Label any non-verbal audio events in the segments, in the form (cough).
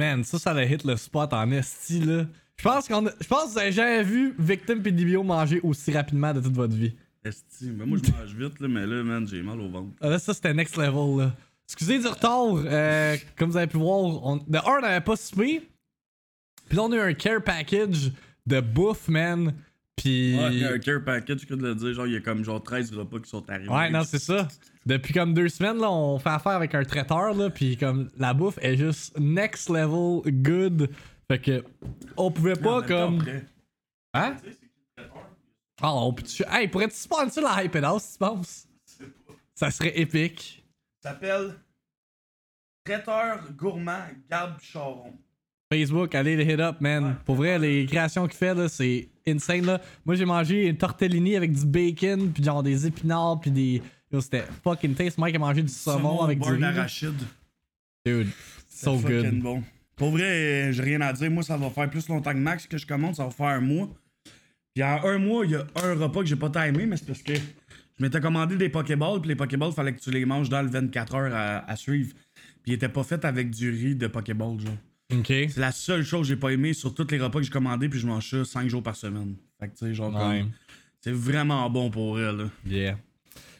Man, ça, ça a hit le spot en esti, là. Je pense, qu'on a- je pense que vous avez jamais vu Victim et manger aussi rapidement de toute votre vie. Esti, mais moi je mange vite, là, mais là, man, j'ai mal au ventre. Ah, Là, ça, c'était next level, là. Excusez du retard. euh, comme vous avez pu voir, on... de un, on n'avait pas soupé. Puis là, on a eu un care package de bouffe, man. Puis. Ouais, il y a un care package, que de le dire, genre, il y a comme genre 13 repas qui sont arrivés. Ouais, non, c'est ça. Depuis comme deux semaines, là, on fait affaire avec un traiteur, là, puis comme la bouffe est juste next level good. Fait que on pouvait pas comme. après, Hein? Ah, on peut Hey, pourrais-tu sponsor la Hype House, tu penses? Ça serait épique. Ça s'appelle Traiteur Gourmand Gab Charon. Facebook, allez le hit up, man. Pour vrai, les créations qu'il fait, là, c'est insane, là. Moi, j'ai mangé une tortellini avec du bacon, puis genre des épinards, puis des. C'était fucking taste. Mike a mangé du saumon, avec du riz. d'arachide. Dude, so good. bon. Pour vrai, j'ai rien à dire. Moi, ça va faire plus longtemps que Max que je commande. Ça va faire un mois. Puis en un mois, il y a un repas que j'ai pas timé, mais c'est parce que je m'étais commandé des Pokéballs. Puis les Pokéballs, fallait que tu les manges dans le 24 heures à, à suivre. Puis ils étaient pas faits avec du riz de Pokéball, genre. C'est la seule chose que j'ai pas aimé sur tous les repas que j'ai commandés. Puis je mange ça 5 jours par semaine. Fait que tu sais, genre, Ouais. c'est vraiment bon pour elle, là. Yeah.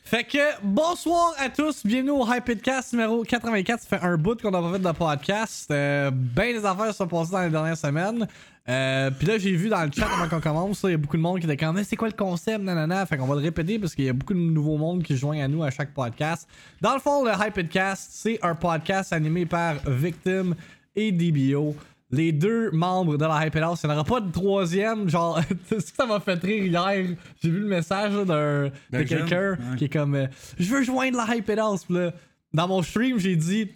Fait que bonsoir à tous, bienvenue au Hypedcast numéro 84. Ça fait un bout qu'on n'a pas fait de podcast. Euh, ben des affaires se sont passées dans les dernières semaines. Euh, Puis là, j'ai vu dans le chat avant qu'on commence, il y a beaucoup de monde qui était comme, mais c'est quoi le concept, nanana. Fait qu'on va le répéter parce qu'il y a beaucoup de nouveaux mondes qui se joignent à nous à chaque podcast. Dans le fond, le Hypedcast, c'est un podcast animé par Victim et DBO. Les deux membres de la Hype House, il n'y en aura pas de troisième. Genre, (laughs) c'est ce que ça m'a fait rire hier. J'ai vu le message là, d'un- de quelqu'un ouais. qui est comme euh, Je veux joindre la Hype House. Là, dans mon stream, j'ai dit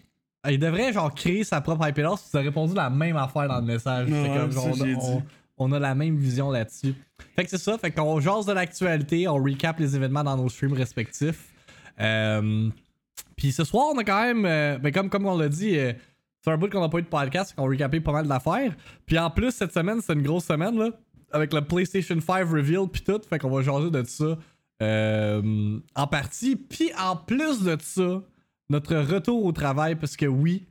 Il devrait genre créer sa propre Hype House. Tu as répondu la même affaire dans le message. Ouais, Fait comme, ça, genre, j'ai on, dit. on a la même vision là-dessus. Fait que c'est ça. Fait qu'on jase de l'actualité, on recap les événements dans nos streams respectifs. Euh, puis ce soir, on a quand même, euh, ben comme, comme on l'a dit, euh, c'est un bout qu'on n'a pas eu de podcast, qu'on a recapé pas mal d'affaires. Puis en plus, cette semaine, c'est une grosse semaine, là, avec le PlayStation 5 reveal, puis tout. Fait qu'on va jaser de ça euh, en partie. Puis en plus de ça, notre retour au travail, parce que oui,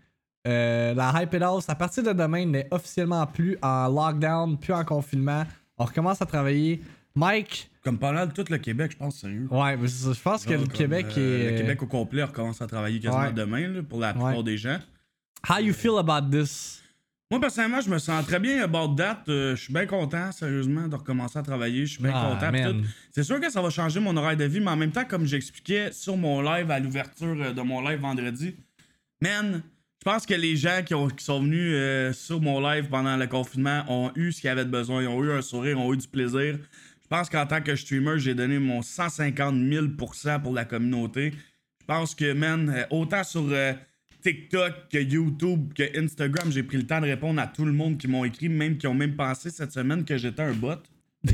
euh, la Hype House, à partir de demain, n'est officiellement plus en lockdown, plus en confinement. On recommence à travailler. Mike, Comme pas mal tout le Québec, je pense, sérieux. ouais, je pense que le Québec euh, est. Le Québec au complet recommence à travailler quasiment Ouais. demain, là, pour la plupart Ouais. des gens. How you feel about this? Moi, personnellement, je me sens très bien about that. Euh, je suis bien content, sérieusement, de recommencer à travailler. Je suis bien Ah, content. C'est sûr que ça va changer mon horaire de vie, mais en même temps, comme j'expliquais sur mon live à l'ouverture euh, de mon live vendredi, man, je pense que les gens qui, ont- qui sont venus euh, sur mon live pendant le confinement ont eu ce qu'ils avaient de besoin. Ils ont eu un sourire, ont eu du plaisir. Je pense qu'en tant que streamer, j'ai donné mon 150 000% pour la communauté. Je pense que, man, autant sur euh, TikTok que YouTube que Instagram, j'ai pris le temps de répondre à tout le monde qui m'ont écrit, même qui ont même pensé cette semaine que j'étais un bot. (laughs)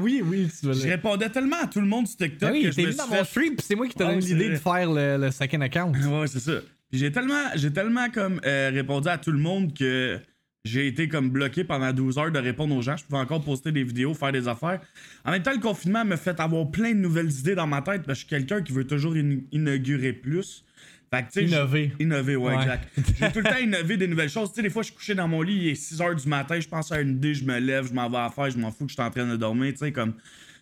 Oui, oui, tu veux Je répondais tellement à tout le monde sur TikTok Ah oui, que je t'es me venu suis dans mon stream, c'est moi qui t'ai Ouais, donné l'idée de faire le, le second account. (laughs) Ouais, c'est ça. Puis j'ai tellement, j'ai tellement comme euh, répondu à tout le monde que j'ai été comme bloqué pendant 12 heures de répondre aux gens. Je pouvais encore poster des vidéos, faire des affaires. En même temps, le confinement me fait avoir plein de nouvelles idées dans ma tête parce que je suis quelqu'un qui veut toujours in- inaugurer plus. Fait que, Innover. Innover, ouais, Ouais. exact. J'ai tout le temps innové des nouvelles choses. Tu sais, des fois, je suis couché dans mon lit, il est 6 heures du matin, je pense à une idée, je me lève, je m'en vais à faire, je m'en fous que je suis en train de dormir. Tu sais, comme.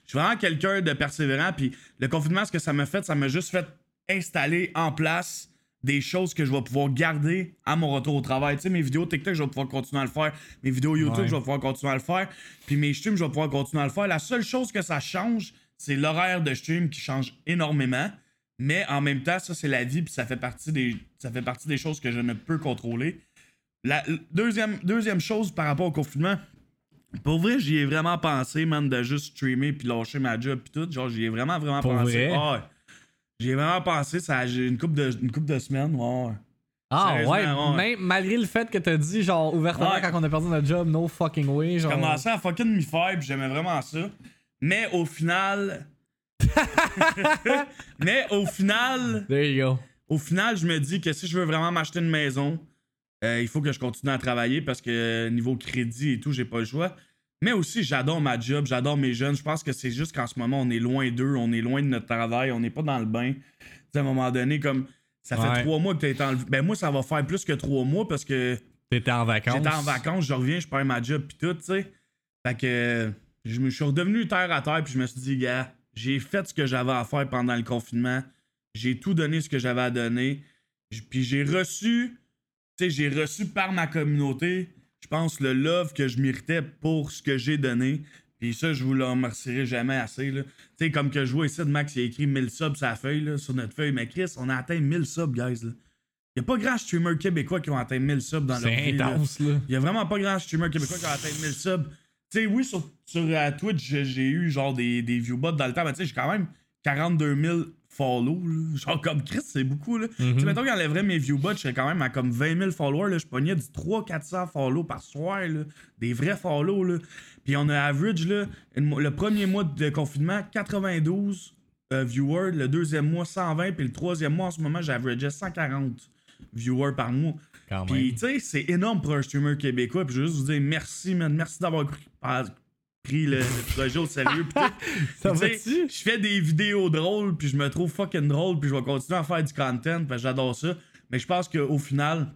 Je suis vraiment quelqu'un de persévérant. Puis le confinement, ce que ça m'a fait, ça m'a juste fait installer en place des choses que je vais pouvoir garder à mon retour au travail. Tu sais, mes vidéos TikTok, je vais pouvoir continuer à le faire. Mes vidéos YouTube, Ouais. je vais pouvoir continuer à le faire. Puis mes streams, je vais pouvoir continuer à le faire. La seule chose que ça change, c'est l'horaire de stream qui change énormément. Mais en même temps, ça, c'est la vie, puis ça fait partie des, ça fait partie des choses que je ne peux contrôler. La deuxième, deuxième chose par rapport au confinement, pour vrai, j'y ai vraiment pensé, man, de juste streamer puis lâcher ma job puis tout. Genre, j'y ai vraiment, vraiment Pour pensé. ouais. J'y ai vraiment pensé, ça, j'ai une couple de, une couple de semaines, ouais, ouais. Ah ouais, ouais. même malgré le fait que t'as dit genre ouvertement Ouais. quand on a perdu notre job, no fucking way, genre. J'ai commencé à fucking m'y faire, puis j'aimais vraiment ça. Mais au final. (laughs) Mais au final. There you go. Au final, je me dis que si je veux vraiment m'acheter une maison, euh, il faut que je continue à travailler parce que niveau crédit et tout, j'ai pas le choix. Mais aussi, j'adore ma job, j'adore mes jeunes. Je pense que c'est juste qu'en ce moment, on est loin d'eux, on est loin de notre travail, on n'est pas dans le bain. À un moment donné, comme ça fait Ouais. trois mois que tu été enlevé. Ben moi, ça va faire plus que trois mois parce que T'étais en vacances. J'étais en vacances, je reviens, je perds ma job puis tout, tu sais. Fait que je me suis redevenu terre à terre puis je me suis dit, gars, j'ai fait ce que j'avais à faire pendant le confinement. J'ai tout donné ce que j'avais à donner. Puis j'ai reçu, tu sais, j'ai reçu par ma communauté, je pense, le love que je méritais pour ce que j'ai donné. Puis ça, je vous le remercierai jamais assez. là. Tu sais, comme que je vois ici, de Max, il a écrit 1000 subs sur la feuille, là, sur notre feuille. Mais Chris, on a atteint 1000 subs, guys. Il n'y a pas grand streamer québécois qui ont atteint 1000 subs dans leur C'est vie. là. intense, là. Il y a vraiment pas grand streamer québécois qui a atteint 1000 subs. Tu sais, oui, sur, sur euh, Twitch, j'ai eu genre des, des viewbots dans le temps, mais tu sais, j'ai quand même 42 000 follow. là. (laughs) Genre, comme Chris, c'est beaucoup. Là. Mhm. Tu sais, mettons qu'il enlèverait mes viewbots, je serais quand même à comme 20 000 followers. Là. Je pognais du 300-400 follow par soir. Là. Des vrais follow. Là. Puis on a average, là, une- le premier mois de confinement, 92 euh, viewers. Le deuxième mois, 120. Puis le troisième mois, en ce moment, j'averageais 140 viewers par mois. Puis, tu sais, c'est énorme pour un streamer québécois. Puis, je veux juste vous dire merci, man. Merci d'avoir pris, le, le projet au sérieux. (laughs) Je fais des vidéos drôles, puis je me trouve fucking drôle, puis je vais continuer à faire du content, parce que j'adore ça. Mais je pense qu'au final,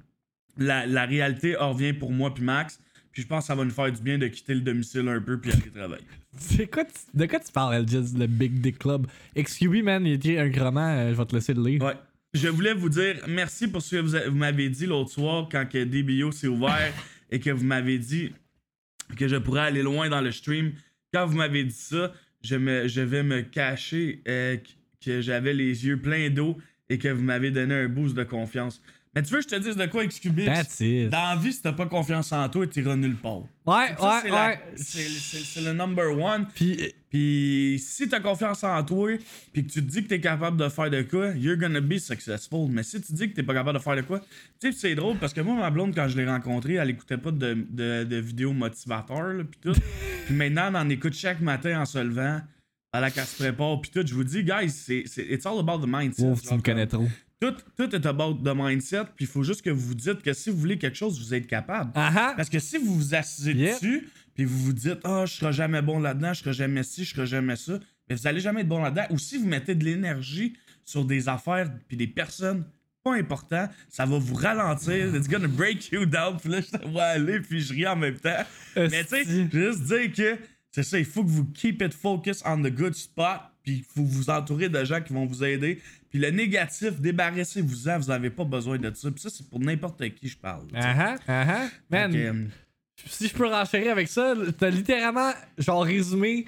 la, la réalité en revient pour moi, puis Max. Puis je pense que ça va nous faire du bien de quitter le domicile un peu, puis aller travailler. (laughs) Quoi, tu- de quoi tu parles, LGS, le Big Dick Club? XQB, man, il était un roman, euh, je vais te laisser le lire. Ouais. Je voulais vous dire merci pour ce que vous, m'avez dit l'autre soir quand que DBO s'est ouvert et que vous m'avez dit que je pourrais aller loin dans le stream. Quand vous m'avez dit ça, je, me, je vais me cacher euh, qu- que j'avais les yeux pleins d'eau et que vous m'avez donné un boost de confiance. Mais tu veux que je te dise de quoi, XQB? That's it. Dans la vie, si t'as pas confiance en toi, t'iras nulle part. Ouais, Ça, ouais, ouais. c'est le number one. Puis, euh, Puis si t'as confiance en toi, puis que tu te dis que t'es capable de faire de quoi, you're gonna be successful. Mais si tu dis que t'es pas capable de faire de quoi, tu sais, c'est drôle parce que moi, ma blonde, quand je l'ai rencontrée, elle écoutait pas de, de, de vidéos motivateurs, puis tout. puis maintenant, elle en écoute chaque matin en se levant, à la qu'elle se prépare, puis tout. Je vous dis, guys, c'est, c'est, it's all about the mindset. ouf, tu Genre, me connais trop. Tout, tout est about the mindset, puis il faut juste que vous vous dites que si vous voulez quelque chose, vous êtes capable. Ah ah! Parce que si vous vous assisez Yep. dessus, puis vous vous dites, ah, je serai jamais bon là-dedans, je serai jamais ci, je serai jamais ça, mais vous allez jamais être bon là-dedans. Ou si vous mettez de l'énergie sur des affaires puis des personnes pas importantes, ça va vous ralentir. It's gonna break you down. Puis là, je te vois aller, puis je ris en même temps. Mais tu sais, juste dire que c'est ça, il faut que vous keep it focus on the good spot, puis il faut vous entourer de gens qui vont vous aider. Puis le négatif, débarrassez-vous-en, vous n'avez pas besoin de ça. Puis ça, c'est pour n'importe qui je parle. Ah ah! Ah ah! Man, euh, si je peux renchérir avec ça, t'as littéralement, genre, résumé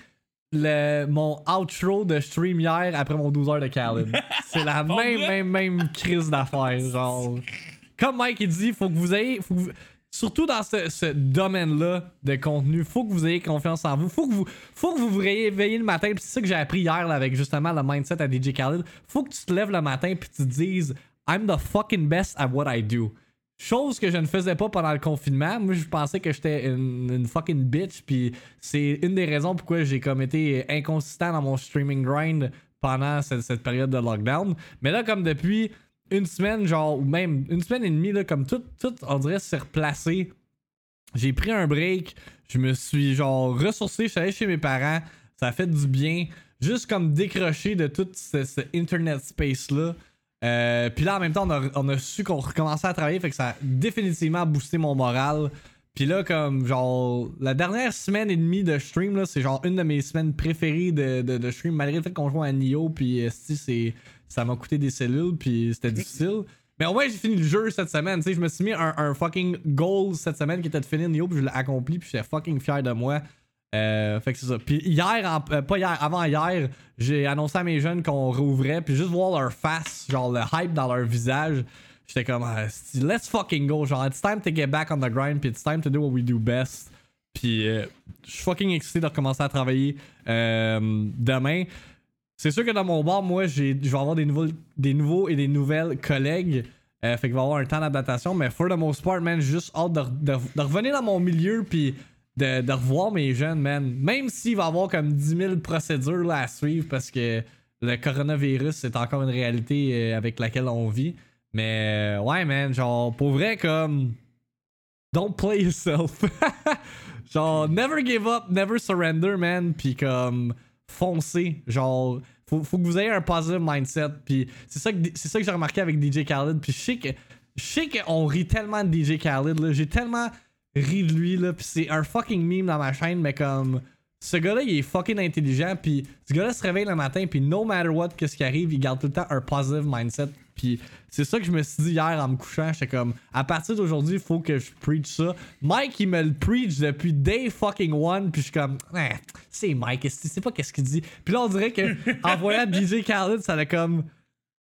le, mon outro de stream hier après mon 12 heures de Khaled. (laughs) C'est la même, même, même crise d'affaires, genre. Comme Mike il dit, faut que vous ayez. faut que vous- surtout dans ce, ce domaine-là de contenu, faut que vous ayez confiance en vous. Faut que vous, faut que vous vous réveillez le matin. C'est ça que j'ai appris hier là, avec justement le mindset à DJ Khaled. Faut que tu te lèves le matin puis tu te dises I'm the fucking best at what I do. Chose que je ne faisais pas pendant le confinement. Moi, je pensais que j'étais une, fucking bitch. Puis c'est une des raisons pourquoi j'ai comme été inconsistant dans mon streaming grind pendant cette, période de lockdown. Mais là, comme depuis une semaine, genre, ou même une semaine et demie, là, comme tout, tout on dirait, s'est replacé. J'ai pris un break. Je me suis, genre, ressourcé. Je suis allé chez mes parents. Ça a fait du bien. Juste comme décrocher de tout ce internet space-là. Euh, puis là, en même temps, on a, on a su qu'on recommençait à travailler, fait que ça a définitivement boosté mon moral. Puis là, comme genre, la dernière semaine et demie de stream, là, c'est genre une de mes semaines préférées de, de, de stream, malgré le fait qu'on joue à Nioh, puis esti, c'est ça m'a coûté des cellules, puis c'était difficile. Mais au moins, j'ai fini le jeu cette semaine, tu sais, je me suis mis un, un fucking goal cette semaine qui était de finir Nioh, puis je l'ai accompli, puis j'étais fucking fier de moi. Euh, fait que c'est ça. Puis hier, euh, pas hier, avant hier, j'ai annoncé à mes jeunes qu'on rouvrait, puis juste voir leur face, genre le hype dans leur visage, j'étais comme, ah, let's fucking go. Genre, it's time to get back on the grind, puis it's time to do what we do best. Puis euh, je suis fucking excité de recommencer à travailler demain. C'est sûr que dans mon bar, moi, je vais avoir des nouveaux, des nouveaux et des nouvelles collègues. Fait qu'il va avoir un temps d'adaptation, mais for the most part, man, juste hâte de, de- de revenir dans mon milieu puis de, revoir mes jeunes, man. Même s'il va y avoir comme 10 000 procédures à suivre parce que le coronavirus, c'est encore une réalité euh, avec laquelle on vit. Mais euh, ouais, man, genre, pour vrai, comme. Don't play yourself. (laughs) genre, never give up, never surrender, man. Puis comme, foncez. Genre, faut, faut que vous ayez un positive mindset. Puis c'est ça que, ça que j'ai remarqué avec DJ Khaled. Puis je sais qu'on rit tellement de DJ Khaled. J'ai tellement ri de lui, là. Puis c'est un fucking meme dans ma chaîne, mais comme. Ce gars-là, il est fucking intelligent. Puis ce gars-là se réveille le matin, puis no matter what, qu'est-ce qui arrive, il garde tout le temps un positive mindset. Puis c'est ça que je me suis dit hier en me couchant. J'étais comme, à partir d'aujourd'hui, il faut que je preach ça. Mike, il me le preach depuis day fucking one. Puis je suis comme, eh, c'est Mike, c'est pas qu'est-ce qu'il dit? Puis là, on dirait que (laughs) en voyant DJ Khaled, ça a comme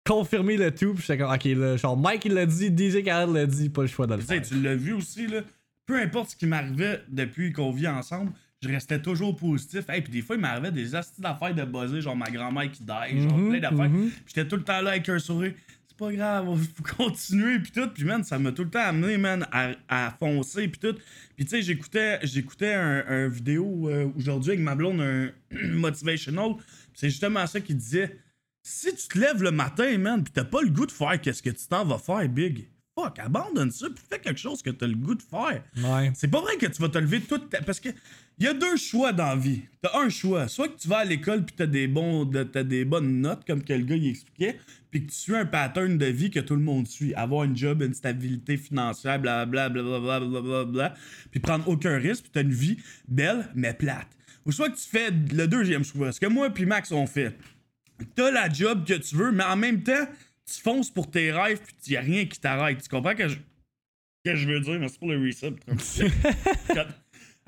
confirmé le tout. Puis j'étais comme, ok, là, genre Mike il l'a dit, DJ Khaled l'a dit, pas le choix de le faire. tu l'as vu aussi, là. Peu importe ce qui m'arrivait depuis qu'on vit ensemble, je restais toujours positif. Et puis des fois, il m'arrivait des astuces d'affaires de buzzer, genre ma grand-mère qui die, genre Mhm, plein d'affaires. mhm. J'étais tout le temps là avec un sourire. C'est pas grave, on faut (laughs) continuer, puis tout. Puis man, ça m'a tout le temps amené, man, à, à foncer, puis tout. Puis tu sais, j'écoutais, j'écoutais un, un vidéo euh, aujourd'hui avec ma blonde, un (clears throat) motivational. C'est justement ça qu'il disait. Si tu te lèves le matin, man, pis t'as pas le goût de faire qu'est-ce que tu t'en vas faire, Big, fuck, abandonne ça, pis fais quelque chose que t'as le goût de faire. Ouais. C'est pas vrai que tu vas te lever toute ta... Parce que y a deux choix dans la vie. T'as un choix. Soit que tu vas à l'école pis t'as des, bons, t'as des bonnes notes, comme que le gars il expliquait, puis que tu suis un pattern de vie que tout le monde suit. Avoir une job, une stabilité financière, blablabla, blablabla, blablabla, puis prendre aucun risque, puis t'as une vie belle, mais plate. Ou soit que tu fais le deuxième choix. Ce que moi puis Max ont fait. T'as la job que tu veux, mais en même temps, tu fonces pour tes rêves, puis y a rien qui t'arrête. Tu comprends que je... que je veux dire? Merci pour le reset. (laughs) Quand-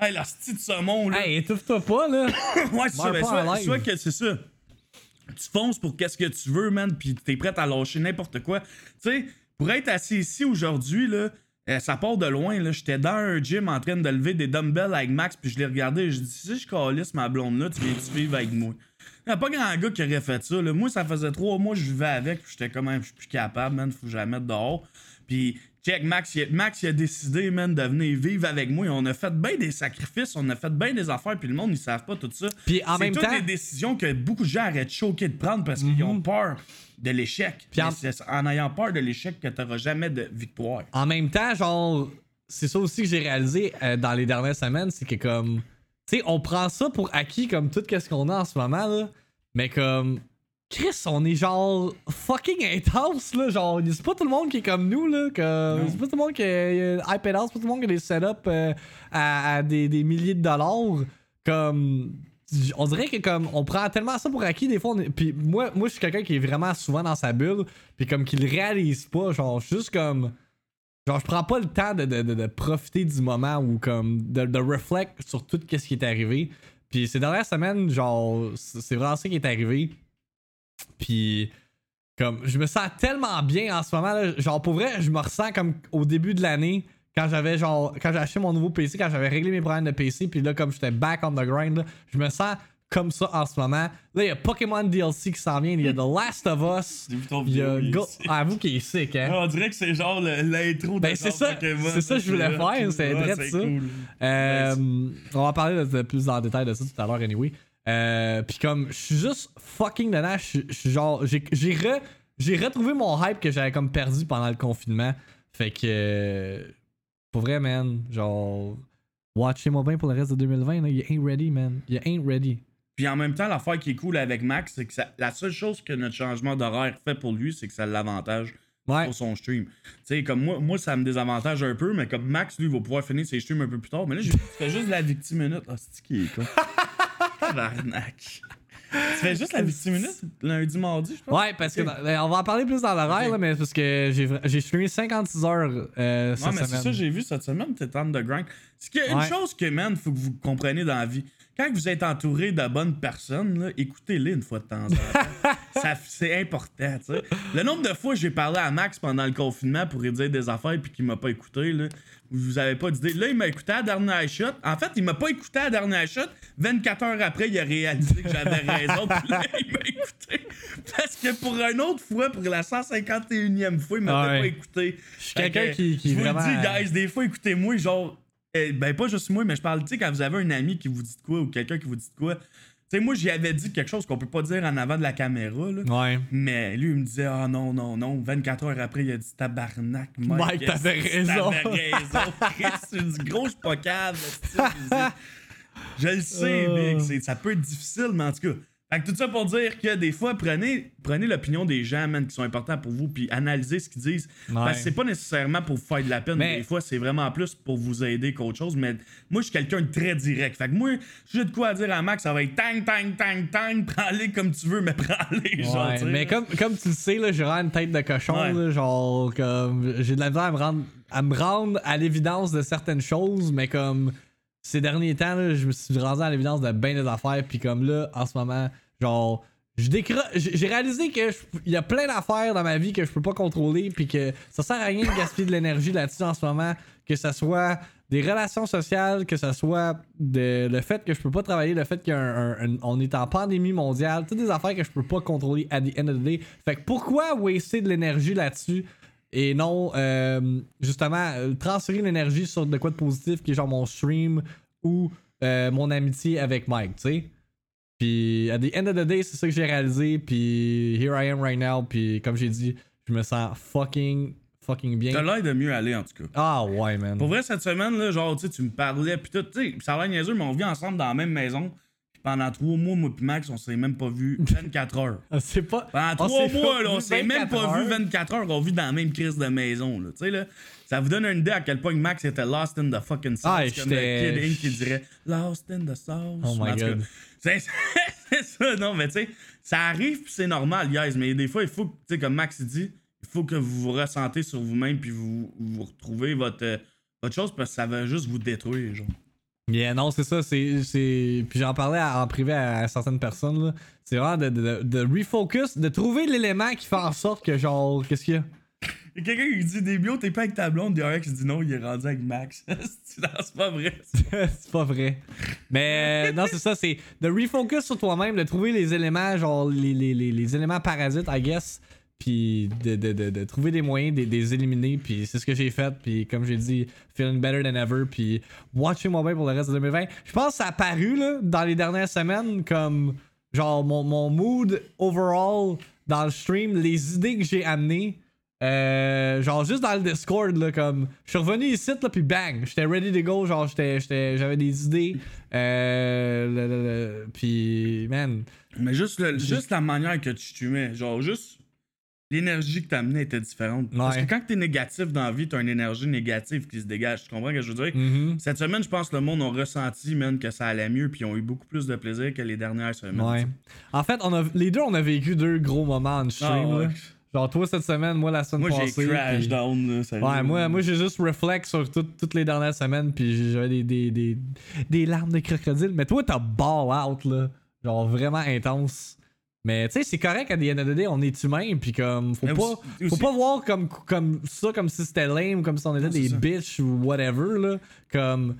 hey, la petite saumon, là. Hey, étouffe-toi pas, là. (laughs) ouais, c'est ça. ben, soit, soit que c'est ça. Tu fonces pour qu'est-ce que tu veux, man, puis t'es prêt à lâcher n'importe quoi. Tu sais, pour être assis ici aujourd'hui, là, euh, ça part de loin, là. J'étais dans un gym en train de lever des dumbbells avec Max, puis je l'ai regardé, je dis, si je calisse ma blonde là, tu viens-tu vivre avec moi? Il a pas grand gars qui aurait fait ça, là. Moi, ça faisait trois mois que je vivais avec, puis j'étais comme, je suis plus capable, man, faut que je la mette dehors. Puis, check, Max, il a, Max, il a décidé, man, de venir vivre avec moi. On a fait bien des sacrifices, on a fait bien des affaires, puis le monde, ils savent pas tout ça. Puis en C'est même toutes temps- des décisions que beaucoup de gens arrêtent choqués de prendre parce qu'ils ont peur de l'échec. Puis en- c'est en ayant peur de l'échec que t'auras jamais de victoire. en même temps, genre, c'est ça aussi que j'ai réalisé euh, dans les dernières semaines, c'est que comme, tu sais, on prend ça pour acquis comme tout ce qu'on a en ce moment là, mais comme, Chris, on est genre fucking intense là, genre, c'est pas tout le monde qui est comme nous là, c'est pas tout le monde qui iPad House, c'est pas tout le monde qui a des setups euh, à, à des, des milliers de dollars, comme. On dirait que comme on prend tellement ça pour acquis des fois on est- puis moi moi je suis quelqu'un qui est vraiment souvent dans sa bulle puis comme qu'il réalise pas genre juste comme Genre, je prends pas le temps de, de, de- profiter du moment ou comme de, reflect sur tout ce qui est arrivé. Puis ces dernières semaines, genre, c'est vraiment ça qui est arrivé. Puis, comme, je me sens tellement bien en ce moment. Là. Genre, pour vrai, je me ressens comme au début de l'année, quand j'avais, genre, quand j'ai acheté mon nouveau PC, quand j'avais réglé mes problèmes de PC, puis là, comme j'étais back on the grind, je me sens comme ça en ce moment. Là, il y a Pokémon DLC qui s'en vient, il y a The Last of Us. (laughs) J'ai vu ton Il y a il Go-. Ah, Avoue qu'il est sick, hein? On dirait que c'est genre l'intro de Ben, c'est genre ça- Pokémon. c'est ça que je voulais C'est faire, c'est direct ça. cool. Euh, on va parler de, de plus en détail de ça tout à l'heure, anyway. Euh, Puis comme, je suis juste fucking dedans. Je suis- genre, j'ai j'ai re- j'ai retrouvé mon hype que j'avais comme perdu pendant le confinement. Fait que, pour vrai, man, genre, watchez-moi bien pour le reste de 2020. Là. You ain't ready, man. You ain't ready. Puis en même temps, l'affaire qui est cool avec Max, c'est que ça- la seule chose que notre changement d'horaire fait pour lui, c'est que ça l'avantage Ouais. pour son stream. Tu sais, comme moi, moi, ça me désavantage un peu, mais comme Max, lui, va pouvoir finir ses streams un peu plus tard. Mais là, tu fais juste la victime minute. Ah, c'est qui est con? (laughs) Tabarnak. Tu fais juste la victime minute lundi, mardi, je pense? Ouais, parce que ben, on va en parler plus dans l'horaire, Ok. là, mais parce que j'ai streamé 56 heures euh, Ouais, cette mais c'est ça, j'ai vu cette semaine, t'es on the grind. C'est qu'il y a une Ouais. chose que, man, faut que vous compreniez dans la vie. Quand vous êtes entouré de bonnes personnes, écoutez-les une fois de temps en temps. (laughs) C'est important, tu sais. Le nombre de fois que j'ai parlé à Max pendant le confinement pour lui dire des affaires puis qu'il m'a pas écouté, là, vous avez pas d'idée. Là, il m'a écouté à la dernière shot. En fait, il m'a pas écouté à la dernière shot. 24 heures après, il a réalisé que j'avais raison. Puis là, il m'a écouté. Parce que pour une autre fois, pour la 151e fois, il m'avait Ouais. pas écouté. Je suis quelqu'un que, qui, qui je vous vraiment. le dis, guys, des fois, écoutez-moi, genre, ben pas juste moi, mais je parle, tu sais, quand vous avez un ami qui vous dit de quoi ou quelqu'un qui vous dit de quoi. Tu sais, moi, j'y avais dit quelque chose qu'on peut pas dire en avant de la caméra, là. Ouais. Mais lui, il me disait, ah non, non, non. 24 heures après, il a dit tabarnak, Mike. Mike, t'avais raison. T'avais raison. Tu dis, gros, je suis pas. Je le sais, Euh. Big. c'est- Ça peut être difficile, mais en tout cas. Fait que tout ça pour dire que des fois, prenez, prenez l'opinion des gens, man, qui sont importants pour vous, puis analysez ce qu'ils disent. Parce que c'est pas nécessairement pour vous faire de la peine. Mais- Des fois, c'est vraiment plus pour vous aider qu'autre chose. Mais moi, je suis quelqu'un de très direct. Fait que moi, si j'ai de quoi dire à Max, ça va être tang, tang, tang, tang, (laughs) prends-les comme tu veux, mais prends-les, genre, Ouais, mais comme, comme tu le sais, là, j'ai vraiment une tête de cochon. Ouais. là, genre, comme, j'ai de la misère à me rendre à, me rendre à l'évidence de certaines choses, mais comme ces derniers temps, là, je me suis rendu à l'évidence de bien des affaires. Puis comme là, en ce moment, genre, j'ai réalisé que il y a plein d'affaires dans ma vie que je peux pas contrôler, puis que ça sert à rien de gaspiller de l'énergie là-dessus en ce moment, que ça soit des relations sociales, que ça soit le fait que je peux pas travailler, le fait qu'on est en pandémie mondiale, toutes des affaires que je peux pas contrôler à the end of the day. Fait que pourquoi waster de l'énergie là-dessus et non euh, justement euh, transférer l'énergie sur de quoi de positif qui est genre mon stream ou euh, mon amitié avec Mike, tu sais? Puis, at the end of the day, c'est ça que j'ai réalisé. Puis, here I am right now. Puis, comme j'ai dit, je me sens fucking, fucking T'as bien. l'air de mieux aller, en tout cas. Ah ouais, man. Pour vrai, cette semaine, là, genre, tu sais, tu me parlais, pis tout, tu sais, ça a l'air niaiseux, mais on vit ensemble dans la même maison. Pis pendant trois mois, moi pis Max, on s'est même pas vu (laughs) 24 heures. Ah, C'est pas. Pendant trois mois, là, on vu s'est même 24 pas vu heures. 24 heures, on vit dans la même crise de maison, là. Tu sais, là, ça vous donne une idée à quel point Max était lost in the fucking sauce. Ah, comme le Kid qui dirait lost in the sauce. Oh my cas, God. (laughs) C'est ça, non, mais tu sais, ça arrive pis c'est normal, guys, mais des fois, il faut, tu sais, comme Max dit, il faut que vous vous ressentez sur vous-même puis vous, vous retrouvez votre, votre chose parce que ça va juste vous détruire, genre. Yeah, non, c'est ça. C'est, c'est... Puis j'en parlais en privé à, certaines personnes. Là. C'est vraiment de, de, de refocus, de trouver l'élément qui fait en sorte que, genre, qu'est-ce qu'il y a? Il y a quelqu'un qui dit Débio, t'es pas avec ta blonde, DRX dit non, il est rendu avec Max. (laughs) C'est- pas vrai. (laughs) c'est pas vrai. Mais euh, non, c'est ça, c'est de refocus sur toi-même, de trouver les éléments, genre les, les, les, les éléments parasites, I guess, puis de, de, de, de trouver des moyens de les éliminer, puis c'est ce que j'ai fait, puis comme j'ai dit, feeling better than ever, puis watching moi bien pour le reste de 2020. Je pense que ça a apparu là, dans les dernières semaines comme genre mon, mon mood overall dans le stream, les idées que j'ai amenées. Euh, genre juste dans le Discord là comme je suis revenu ici là puis bang j'étais ready to go genre j'étais j'avais des idées euh, puis man Mais juste, le- juste la manière que tu tuais, genre juste l'énergie que t'amenais était différente. Parce que quand t'es négatif dans la vie, t'as une énergie négative qui se dégage. Tu comprends ce que je veux dire? mhm, Cette semaine, je pense que le monde a ressenti, man, que ça allait mieux, puis ils ont eu beaucoup plus de plaisir que les dernières semaines. ouais en fait on a les deux on a vécu deux gros moments en Ah, stream ouais. là. Genre toi cette semaine moi la semaine Moi, j'ai passée crash puis- down, là, sérieux. Ouais, moi, moi j'ai juste reflect sur tout- toutes les dernières semaines, puis j'avais des, des, des, des larmes de crocodile. Mais toi, t'as ball out, là. Genre vraiment intense. Mais tu sais, c'est correct à the day, on est humain, puis comme, faut Mais pas, aussi- faut aussi- pas voir comme, comme ça, comme si c'était lame, comme si on était Non, des bitches ou whatever, là. Comme,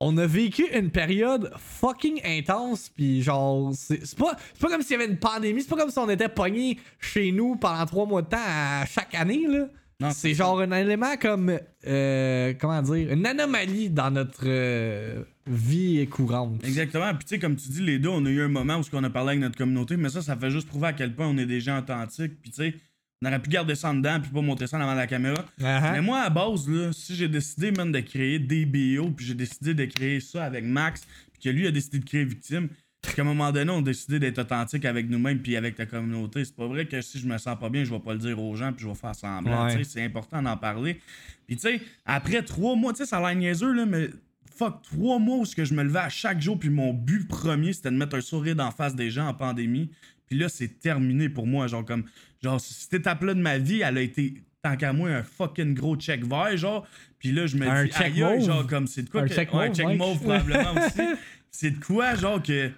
on a vécu une période fucking intense, puis genre, c'est pas, c'est pas comme s'il y avait une pandémie, c'est pas comme si on était pogné chez nous pendant trois mois de temps à chaque année, là. Non, C'est c'est genre un élément comme. euh, comment dire Une anomalie dans notre euh, vie courante. Exactement. Puis tu sais, comme tu dis, les deux, on a eu un moment où on a parlé avec notre communauté, mais ça, ça fait juste prouver à quel point on est des gens authentiques. Puis tu sais, on aurait pu garder ça en dedans puis pas montrer ça devant la caméra. Uh-huh. Mais moi, à base, là, si j'ai décidé même de créer DBO, puis j'ai décidé de créer ça avec Max, puis que lui a décidé de créer Victime, puis qu'à un moment donné, on a décidé d'être authentique avec nous-mêmes puis avec la communauté. C'est pas vrai que si je me sens pas bien, je vais pas le dire aux gens puis je vais faire semblant. Ouais. C'est important d'en parler. Puis tu sais, après trois mois, tu sais, ça a l'air niaiseux, là, mais fuck, trois mois où ce que je me levais à chaque jour, puis mon but premier, c'était de mettre un sourire d'en face des gens en pandémie. Puis là, c'est terminé pour moi. Genre, comme, genre, cette étape-là de ma vie, elle a été, tant qu'à moi, un fucking gros check vert, genre. Puis là, je me Un dis, check aïe, mauve. genre, comme, c'est de quoi Un que. check ouais, mauve, check mauve, probablement (laughs) aussi. C'est de quoi, genre, que.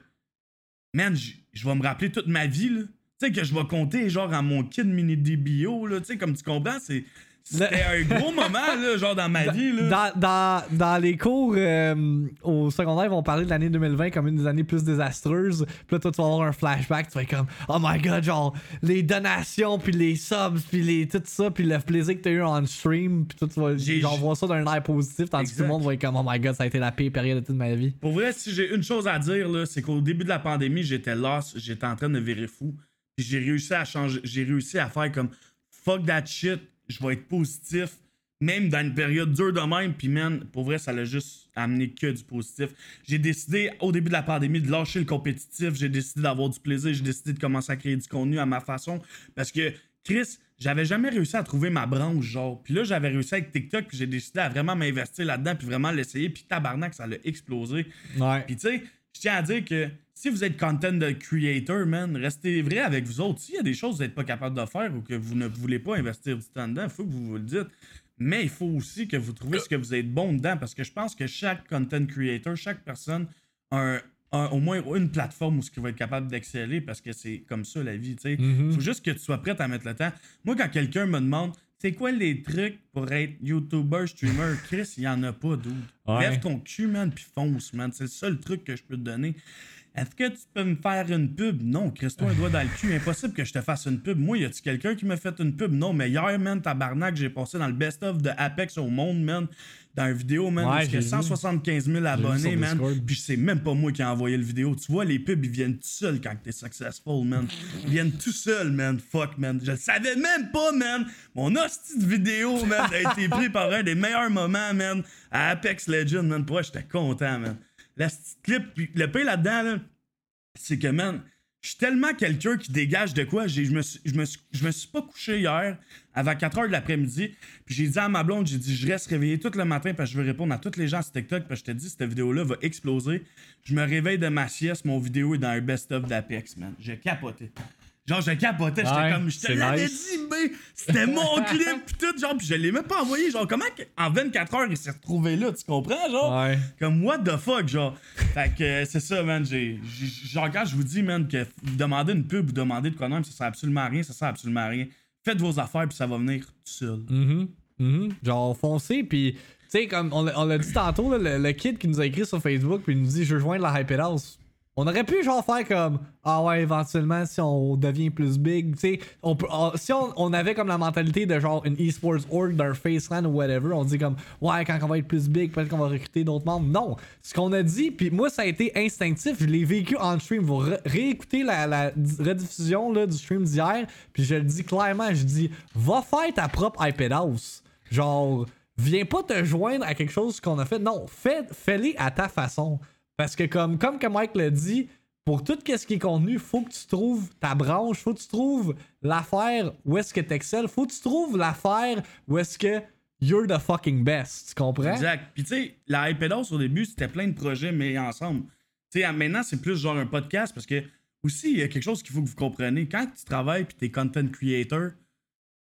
Man, je vais me rappeler toute ma vie, là. Tu sais, que je vais compter, genre, à mon kid mini DBO, là. Tu sais, comme tu comprends, c'est. C'était un gros moment, là, genre, dans ma vie, là. Dans, dans, dans les cours euh, au secondaire, ils vont parler de l'année 2020 comme une des années plus désastreuses. Puis là, toi, tu vas avoir un flashback. Tu vas être comme, oh my god, genre, les donations, puis les subs, puis les, tout ça, puis le plaisir que t'as eu en stream. Puis toi, tu vas genre, voir ça d'un air positif, tandis que tout le monde va être comme, oh my god, ça a été la pire période de toute ma vie. Pour vrai, si j'ai une chose à dire, là, c'est qu'au début de la pandémie, j'étais lost, j'étais en train de virer fou. Puis j'ai réussi à changer, j'ai réussi à faire comme fuck that shit, je vais être positif. même dans une période dure de même, puis man, pour vrai, ça l'a juste amené que du positif. J'ai décidé, au début de la pandémie, de lâcher le compétitif, j'ai décidé d'avoir du plaisir, j'ai décidé de commencer à créer du contenu à ma façon, parce que, Chris, j'avais jamais réussi à trouver ma branche, genre. Puis là, j'avais réussi avec TikTok, puis j'ai décidé à vraiment m'investir là-dedans, puis vraiment l'essayer, puis tabarnak, ça l'a explosé. Ouais. Puis tu sais, je tiens à dire que si vous êtes content de creator, man, restez vrai avec vous autres. S'il y a des choses que vous n'êtes pas capable de faire ou que vous ne voulez pas investir du temps dedans, il faut que vous vous le dites. Mais il faut aussi que vous trouviez ce que vous êtes bon dedans parce que je pense que chaque content creator, chaque personne a, un- a au moins une plateforme où ce qui va être capable d'exceller parce que c'est comme ça la vie, tu sais. Mhm. faut juste que tu sois prêt à mettre le temps. Moi, quand quelqu'un me demande c'est quoi les trucs pour être YouTuber, streamer, Chris, il y en a pas, dude. Ouais. Lève ton cul, man, puis fonce, man. C'est le seul truc que je peux te donner. Est-ce que tu peux me faire une pub? Non, Chris-toi un doigt dans le cul. Impossible que je te fasse une pub. Moi, y a-tu quelqu'un qui m'a fait une pub? Non, mais hier, man, tabarnak, j'ai passé dans le best-of de Apex au monde, man. Dans une vidéo, man, Ouais, vu. 175 000 vu abonnés, man. Puis c'est même pas moi qui ai envoyé le vidéo. Tu vois, les pubs, ils viennent tout seuls quand t'es successful, man. Ils viennent tout seuls, man. Fuck, man. Je le savais même pas, man. Mon hostie de vidéo, man, a été pris par un des meilleurs moments, man, à Apex Legends, man. Pour moi, j'étais content, man. La clip, puis le pire là-dedans, là, c'est que, man, je suis tellement quelqu'un qui dégage de quoi. Je me, me suis, pas couché hier avant 4 h de l'après-midi. Puis j'ai dit à ma blonde, j'ai dit, je reste réveillé tout le matin parce que je veux répondre à tous les gens sur TikTok. Parce que je te dis, cette vidéo-là va exploser. Je me réveille de ma sieste, mon vidéo est dans un best-of d'Apex, man. J'ai capoté. Genre, je capotais, j'étais Ouais, comme, je te l'avais nice. dit, mais c'était mon (laughs) clip, pis tout, genre, pis je l'ai même pas envoyé. Genre, comment en 24 heures il s'est retrouvé là, tu comprends, genre? Ouais. Comme what the fuck, genre? Fait que euh, c'est ça, man. J'ai, genre, quand je vous dis, man, que vous demandez une pub, vous demandez de quoi même, ça sert absolument à rien, ça sert absolument à rien. Faites vos affaires, puis ça va venir tout seul. Mhm. Mhm. Genre, foncez, puis, tu sais, comme on, l'a- dit tantôt, là, le, le kid qui nous a écrit sur Facebook, puis il nous dit Je rejoins la Hype House. On aurait pu, genre, faire comme Ah ouais, éventuellement, si on devient plus big, tu sais, on- si on, on avait comme la mentalité de genre une esports org d'un Faceland ou whatever, on dit comme Ouais, quand on va être plus big, peut-être qu'on va recruter d'autres membres. Non. Ce qu'on a dit, puis moi, ça a été instinctif, je l'ai vécu en stream. Vous ré- réécoutez la, la di- rediffusion là, du stream d'hier, puis je le dis clairement Je dis Va faire ta propre iPad House. Genre, viens pas te joindre à quelque chose qu'on a fait. Non, fais, fais-les à ta façon. Parce que comme, comme que Mike l'a dit, pour tout ce qui est contenu, faut que tu trouves ta branche, faut que tu trouves l'affaire où est-ce que t'excelles, faut que tu trouves l'affaire où est-ce que you're the fucking best. Tu comprends? Exact. Puis tu sais, la iPadOS au début, c'était plein de projets mais ensemble. Tu sais, maintenant, c'est plus genre un podcast parce que aussi, il y a quelque chose qu'il faut que vous compreniez. Quand tu travailles puis t'es content creator,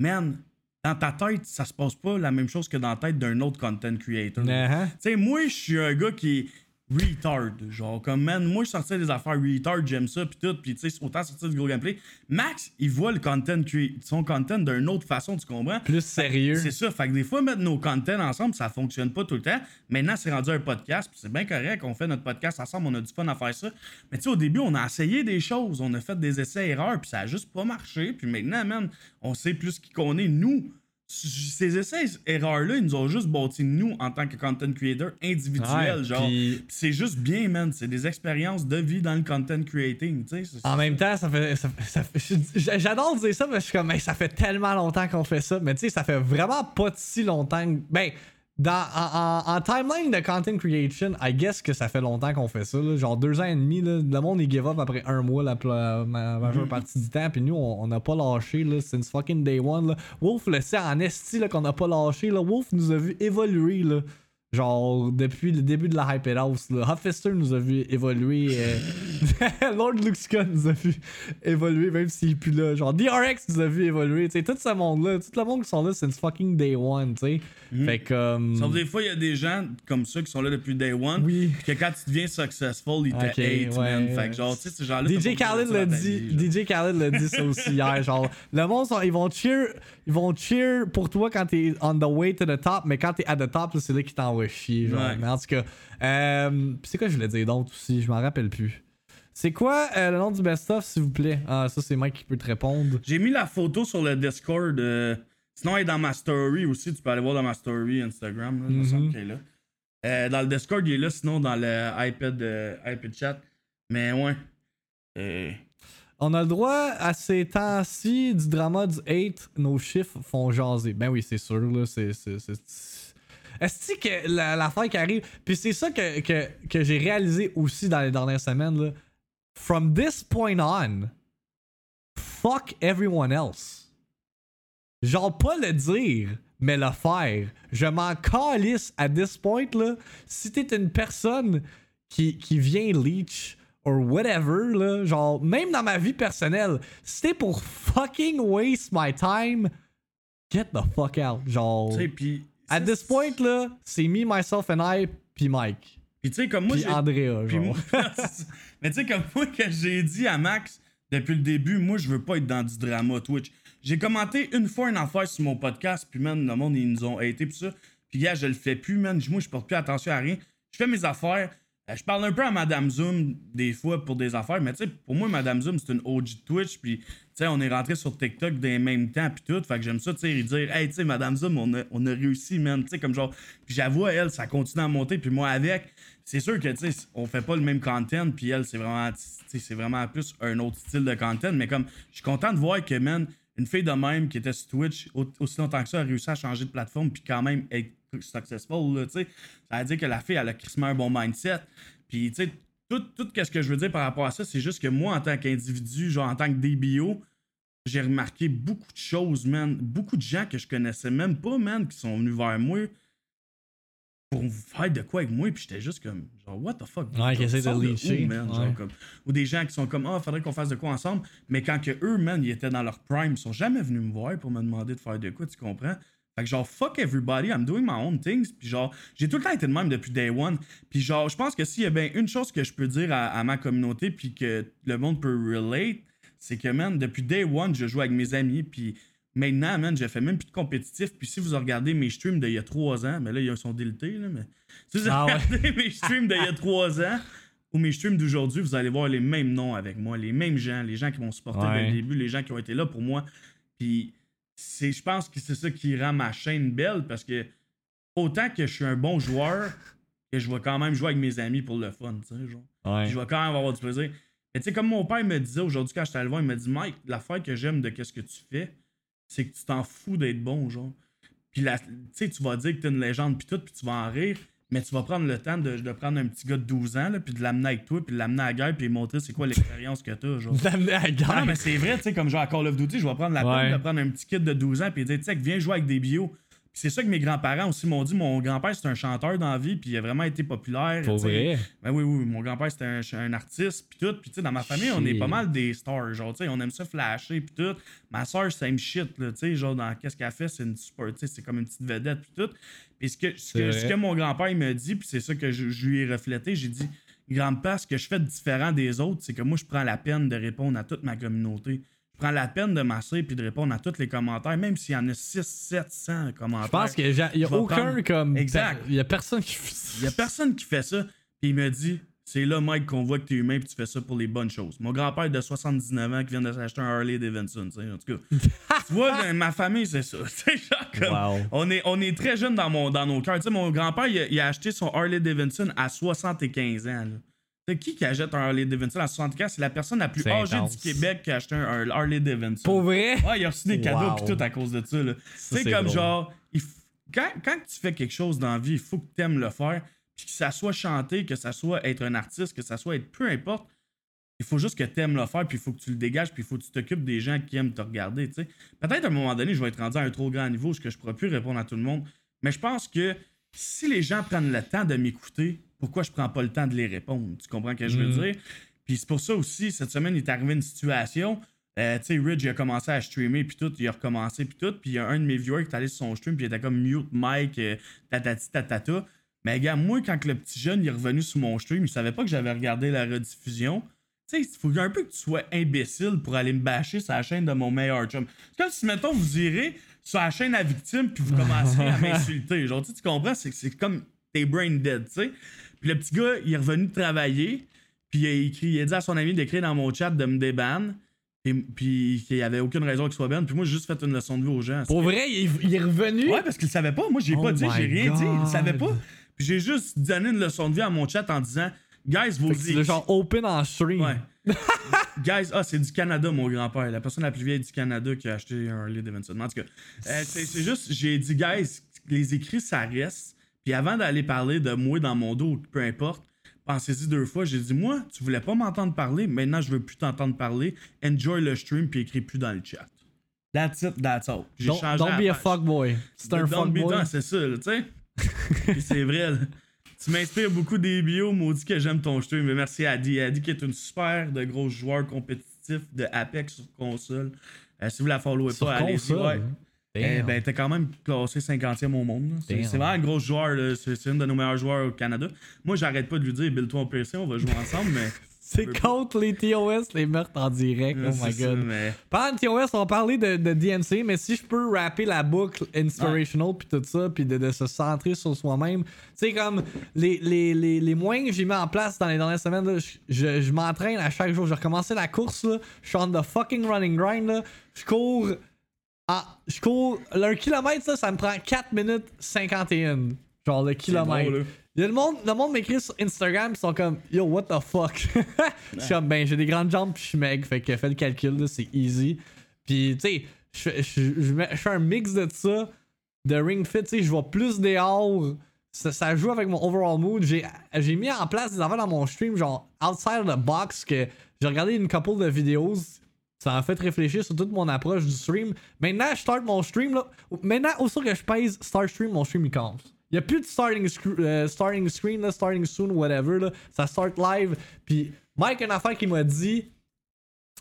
man, dans ta tête, ça se passe pas la même chose que dans la tête d'un autre content creator. Uh-huh. Tu sais, moi, je suis un gars qui retard. Genre, comme, man, moi, je sortais des affaires retard, j'aime ça, puis tout, puis tu sais, autant sortir du gros gameplay. Max, il voit le content, son content d'une autre façon, tu comprends? Plus sérieux. C'est ça. Fait que des fois, mettre nos contents ensemble, ça fonctionne pas tout le temps. Maintenant, c'est rendu un podcast. puis c'est bien correct. On fait notre podcast ensemble. On a du fun à faire ça. Mais tu sais, au début, on a essayé des choses. On a fait des essais-erreurs. Puis ça a juste pas marché. Puis maintenant, man, on sait plus qui qu'on est. Nous, ces essais-erreurs-là, ils nous ont juste bâti nous en tant que content creator individuel. Ouais, genre. c'est juste bien, man. C'est des expériences de vie dans le content creating. Tu sais, c'est- En même temps, ça fait. ça fait- ça fait- j'- J'adore dire ça, mais je suis comme, Hey, ça fait tellement longtemps qu'on fait ça. Mais tu sais, ça fait vraiment pas si longtemps. que- Ben, dans, en, en- en timeline de content creation, I guess que ça fait longtemps qu'on fait ça. là. Genre deux ans et demi. Là, le monde, il give up après un mois la, ma- majeure partie du temps. Puis nous, on n'a pas lâché là, since fucking day one. Là. Wolf le sait en esti là, qu'on n'a pas lâché. Là. Wolf nous a vu évoluer. Là. Genre, depuis le début de la Hype It House, là. Hoffister nous a vu évoluer. euh, (laughs) Lord Luxca nous a vu évoluer, même s'il est plus là. Genre, DRX nous a vu évoluer. Tu sais, tout ce monde-là, tout le monde qui sont là since fucking day one, tu sais. Fait que. euh, Sauf des fois, il y a des gens comme ça qui sont là depuis day one. Oui. Que quand tu deviens successful, ils te hate, ouais. man. Fait que genre, tu sais, ces gens-là. t'as DJ Khaled l'a dit. DJ Khaled l'a dit ça aussi hier, genre le monde ils vont cheer, ils vont cheer pour toi quand t'es on the way to the top, mais quand t'es at the top, c'est là qu'ils t'envoient chier, genre. Ouais. Mais en tout cas, euh, c'est quoi je voulais dire d'autre aussi, je m'en rappelle plus. C'est quoi euh, le nom du best-of, s'il vous plaît? Ah, ça c'est Mike qui peut te répondre. J'ai mis la photo sur le Discord. euh, Sinon, elle est dans ma story aussi. Tu peux aller voir dans ma story Instagram. Là, il me Mhm. semble qu'elle est là. Euh, dans le Discord, il est là. Sinon, dans le iPad, iPad chat. Mais ouais. On a le droit à ces temps-ci du drama du hate, nos chiffres font jaser. Ben oui, c'est sûr, là. C'est. Est-ce que la- l'affaire qui arrive? Puis c'est ça que, que, que j'ai réalisé aussi dans les dernières semaines, là. From this point on, fuck everyone else. Genre, pas le dire, mais le faire. Je m'en calisse à this point, là. Si t'es une personne qui, qui vient leech or whatever, là, genre, même dans ma vie personnelle, si t'es pour fucking waste my time, get the fuck out. Genre, Tu sais, puis. at this point, là, c'est me, myself and I, puis Mike. Puis tu sais, comme moi, j'ai. Andrea, genre. moi- (laughs) Mais tu sais, comme moi, que j'ai dit à Max depuis le début, moi, je veux pas être dans du drama Twitch. J'ai commenté une fois une affaire sur mon podcast, puis man, le monde, ils nous ont haté, pis ça. Puis gars, je le fais plus, man. Moi, je porte plus attention à rien. Je fais mes affaires. Euh, Je parle un peu à Madame Zoom des fois pour des affaires, mais tu sais, pour moi, Madame Zoom, c'est une OG de Twitch, puis tu sais, on est rentré sur TikTok dans les mêmes temps, puis tout. Fait que j'aime ça, tu sais, dire, hey, tu sais, Madame Zoom, on a, on a réussi, man. Tu sais, comme genre, puis j'avoue elle, ça continue à monter, puis moi avec. C'est sûr que, tu sais, on fait pas le même content, puis elle, c'est vraiment, c'est vraiment plus un autre style de content, mais comme, je suis content de voir que, man, une fille de même qui était sur Twitch au- aussi longtemps que ça a réussi à changer de plateforme, puis quand même successful, là, tu sais. Ça veut dire que la fille, elle a crissement un bon mindset. Puis, tu sais, tout, tout ce que je veux dire par rapport à ça, c'est juste que moi, en tant qu'individu, genre en tant que DBO, j'ai remarqué beaucoup de choses, man. Beaucoup de gens que je connaissais même pas, man, qui sont venus vers moi pour faire de quoi avec moi, puis j'étais juste comme, genre, what the fuck? Ouais, de? Genre, comme- ou des gens qui sont comme, ah, faudrait qu'on fasse de quoi ensemble, mais quand que eux, man, ils étaient dans leur prime, ils sont jamais venus me voir pour me demander de faire de quoi, tu comprends? Fait que genre, fuck everybody, I'm doing my own things. Puis genre, j'ai tout le temps été de même depuis day one. Puis genre, je pense que s'il y a bien une chose que je peux dire à, à ma communauté, puis que le monde peut relate, c'est que, man, depuis day one, je joue avec mes amis. Puis maintenant, man, j'ai fait même plus de compétitif. Puis si vous regardez mes streams d'il y a trois ans, mais là, ils sont délités, là, mais si vous Ah ouais. regardez (laughs) mes streams d'il y a trois ans, ou mes streams d'aujourd'hui, vous allez voir les mêmes noms avec moi, les mêmes gens, les gens qui m'ont supporté dès Ouais. le début, les gens qui ont été là pour moi. Puis c'est, je pense que c'est ça qui rend ma chaîne belle parce que autant que je suis un bon joueur, que je vais quand même jouer avec mes amis pour le fun, tu sais, genre. Ouais. Je vais quand même avoir du plaisir. Mais tu sais, comme mon père me disait aujourd'hui quand j'étais allé voir, il m'a dit Mike, l'affaire que j'aime de qu'est-ce que tu fais, c'est que tu t'en fous d'être bon, genre. Puis tu sais, tu vas dire que t'es une légende, puis tout, puis tu vas en rire, mais tu vas prendre le temps de, de prendre un petit gars de 12 ans, là, puis de l'amener avec toi, puis de l'amener à la guerre, puis lui montrer c'est quoi (laughs) l'expérience que t'as, genre. L'amener à la Ah guerre? non, mais c'est vrai, tu sais, comme genre à Call of Duty, je vais prendre la Ouais. peine de prendre un petit kid de 12 ans puis dire, tu sais, viens jouer avec des bio. C'est ça que mes grands-parents aussi m'ont dit. Mon grand-père, c'est un chanteur dans la vie, puis il a vraiment été populaire. Pour vrai? Ben oui, oui, mon grand-père, c'était un, un artiste, puis tout. Puis tu sais, dans ma famille, on est pas mal des stars, genre, tu sais, on aime ça flasher, puis tout. Ma soeur, same shit, là, tu sais, genre, dans qu'est-ce qu'elle fait, c'est une super, tu sais, c'est comme une petite vedette, puis tout. Puis ce que, ce que, vrai. ce que mon grand-père, il m'a dit, puis c'est ça que je, je lui ai reflété, j'ai dit, grand-père, ce que je fais de différent des autres, c'est que moi, je prends la peine de répondre à toute ma communauté. Je prends la peine de masser puis de répondre à tous les commentaires, même s'il y en a 6, 700 commentaires. Je pense qu'il y a, aucun prendre- comme. Exact. Il y a personne qui fait ça. Il y a personne qui fait ça. Puis il me dit, c'est là, Mike, qu'on voit que t'es humain puis tu fais ça pour les bonnes choses. Mon grand-père de 79 ans qui vient de s'acheter un Harley Davidson, tu en tout cas. (laughs) tu vois, ma famille, c'est ça. (laughs) Tu genre comme, Wow. on, est, on est très jeunes dans, mon, dans nos cœurs. Tu sais, mon grand-père, il, a- il a acheté son Harley Davidson à 75 ans. là. Sais, qui qui achète un Harley Davidson? À 75 C'est la personne la plus C'est âgée intense. du Québec qui a acheté un, Harley Davidson. Pour vrai? Ouais, il a reçu des cadeaux Wow. pis tout à cause de ça. c'est comme drôle. genre, il f- quand, quand tu fais quelque chose dans la vie, il faut que tu aimes le faire. Puis que ça soit chanter, que ça soit être un artiste, que ça soit être peu importe. Il faut juste que tu aimes le faire, puis il faut que tu le dégages, puis il faut que tu t'occupes des gens qui aiment te regarder. Peut-être à un moment donné, je vais être rendu à un trop grand niveau, ce que je pourrais plus répondre à tout le monde. Mais je pense que si les gens prennent le temps de m'écouter, pourquoi je prends pas le temps de les répondre? Tu comprends ce que je veux Mm. dire? Puis c'est pour ça aussi, cette semaine, il est arrivé une situation. euh, tu sais, Ridge, il a commencé à streamer, puis tout, il a recommencé, puis tout. Puis il y a un de mes viewers qui est allé sur son stream, puis il était comme mute Mike, euh, tatati tatata. Mais gars, moi, quand le petit jeune il est revenu sur mon stream, il savait pas que j'avais regardé la rediffusion. Tu sais, il faut un peu que tu sois imbécile pour aller me bâcher sur la chaîne de mon meilleur chum. C'est comme si, mettons, vous irez sur la chaîne à victime, puis vous commencerez à (laughs) m'insulter. Genre, tu comprends? C'est c'est comme t'es brain dead, tu sais. Puis le petit gars, il est revenu travailler, puis il a, écrit, il a dit à son ami d'écrire dans mon chat de me déban. Puis, puis qu'il n'y avait aucune raison qu'il soit ban. Puis moi, j'ai juste fait une leçon de vie aux gens. Pour vrai, il est, il est revenu? Ouais, parce qu'il savait pas. Moi, j'ai Oh pas dit, j'ai rien dit. Il God. savait pas. Puis j'ai juste donné une leçon de vie à mon chat en disant Guys, que tu l'as genre open en stream. Ouais. (laughs) Guys, ah, c'est du Canada, mon grand-père. La personne la plus vieille du Canada qui a acheté un Harley Davidson. En tout cas, euh, c'est juste, j'ai dit, guys, les écrits, ça reste. Puis avant d'aller parler de moi dans mon dos, peu importe, pensez-y deux fois. J'ai dit, moi, tu voulais pas m'entendre parler, maintenant je veux plus t'entendre parler. Enjoy le stream, puis écris plus dans le chat. That's it, that's all. J'ai Don't, changé don't be a fuckboy. C'est un Don't be- fuckboy. C'est ça, tu sais. (laughs) C'est vrai, là. Tu m'inspires beaucoup des bios, maudit que j'aime ton stream. Mais merci à Adi. Adi qui est une super de gros joueur compétitif de Apex sur console. Euh, si vous la followez Sur pas, allez-y. Ouais. Eh ben, t'es quand même classé 50e au monde. C'est vraiment un gros joueur. C'est une de nos meilleurs joueurs au Canada. Moi, j'arrête pas de lui dire, build-toi au PC, on va jouer ensemble, mais. (laughs) c'est contre les TOS, les meurtres en direct. oh my ça, god. mais- de TOS, on va parler de, de DMC, mais si je peux rapper la boucle inspirational puis tout ça, puis de, de se centrer sur soi-même, tu sais, comme les, les, les, les moyens que j'ai mis en place dans les dernières semaines, là, je, je, je m'entraîne à chaque jour. J'ai recommencé la course, là, je suis on the fucking running grind, là, je cours. Ah, je cours. Un kilomètre, ça, ça me prend 4 minutes 51. Genre le kilomètre. là. Il y a le monde, le monde m'écrit sur Instagram, ils sont comme Yo, what the fuck? (laughs) je suis comme, ben, j'ai des grandes jambes puis je suis meg, fait que fais le calcul, là, c'est easy. Puis, tu sais, je, je, je, mets- je fais un mix de ça, de Ring Fit, tu sais, je vois plus dehors. Ça, ça joue avec mon overall mood. J'ai j'ai mis en place des affaires dans mon stream, genre outside of the box, que j'ai regardé une couple de vidéos. Ça m'a fait réfléchir sur toute mon approche du stream. Maintenant, je start mon stream. Là. Maintenant, aussitôt que je pèse start stream, mon stream il commence. Il n'y a plus de starting, euh, starting screen, là, starting soon, whatever. Là. Ça start live. Puis Mike, une affaire qu'il m'a dit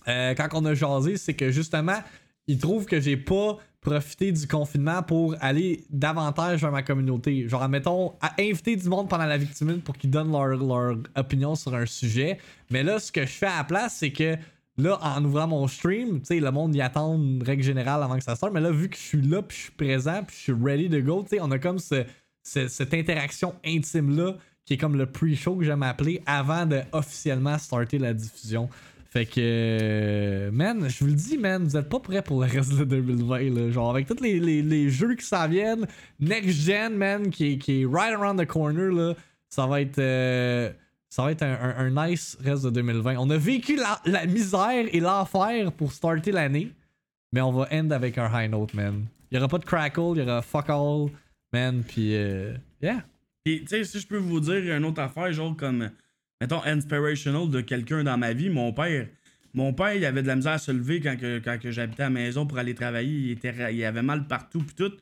euh, quand on a jasé, c'est que justement, il trouve que j'ai pas profité du confinement pour aller davantage vers ma communauté. Genre, admettons, à inviter du monde pendant la victime pour qu'ils donnent leur, leur opinion sur un sujet. Mais là, ce que je fais à la place, c'est que là, en ouvrant mon stream, tu sais, le monde y attend règle générale avant que ça sorte. Mais là, vu que je suis là, puis je suis présent, puis je suis ready to go, tu sais, on a comme ce- ce- cette interaction intime-là qui est comme le pre-show que j'aime appeler avant de officiellement starter la diffusion. Fait que, man, je vous le dis, man, vous êtes pas prêts pour le reste de 2020, là. Genre, avec tous les, les- jeux qui s'en viennent, Next Gen, man, qui qui est right around the corner, là, ça va être. euh, ça va être un, nice reste de 2020. On a vécu la, misère et l'enfer pour starter l'année, mais on va end avec un high note, man. Il y aura pas de crackle, il y aura fuck all, man, puis euh, yeah. Puis, tu sais, si je peux vous dire une autre affaire, genre comme, mettons, inspirational de quelqu'un dans ma vie, mon père. Mon père, il avait de la misère à se lever quand, que, j'habitais à la maison pour aller travailler. Il, était, il avait mal partout, puis tout.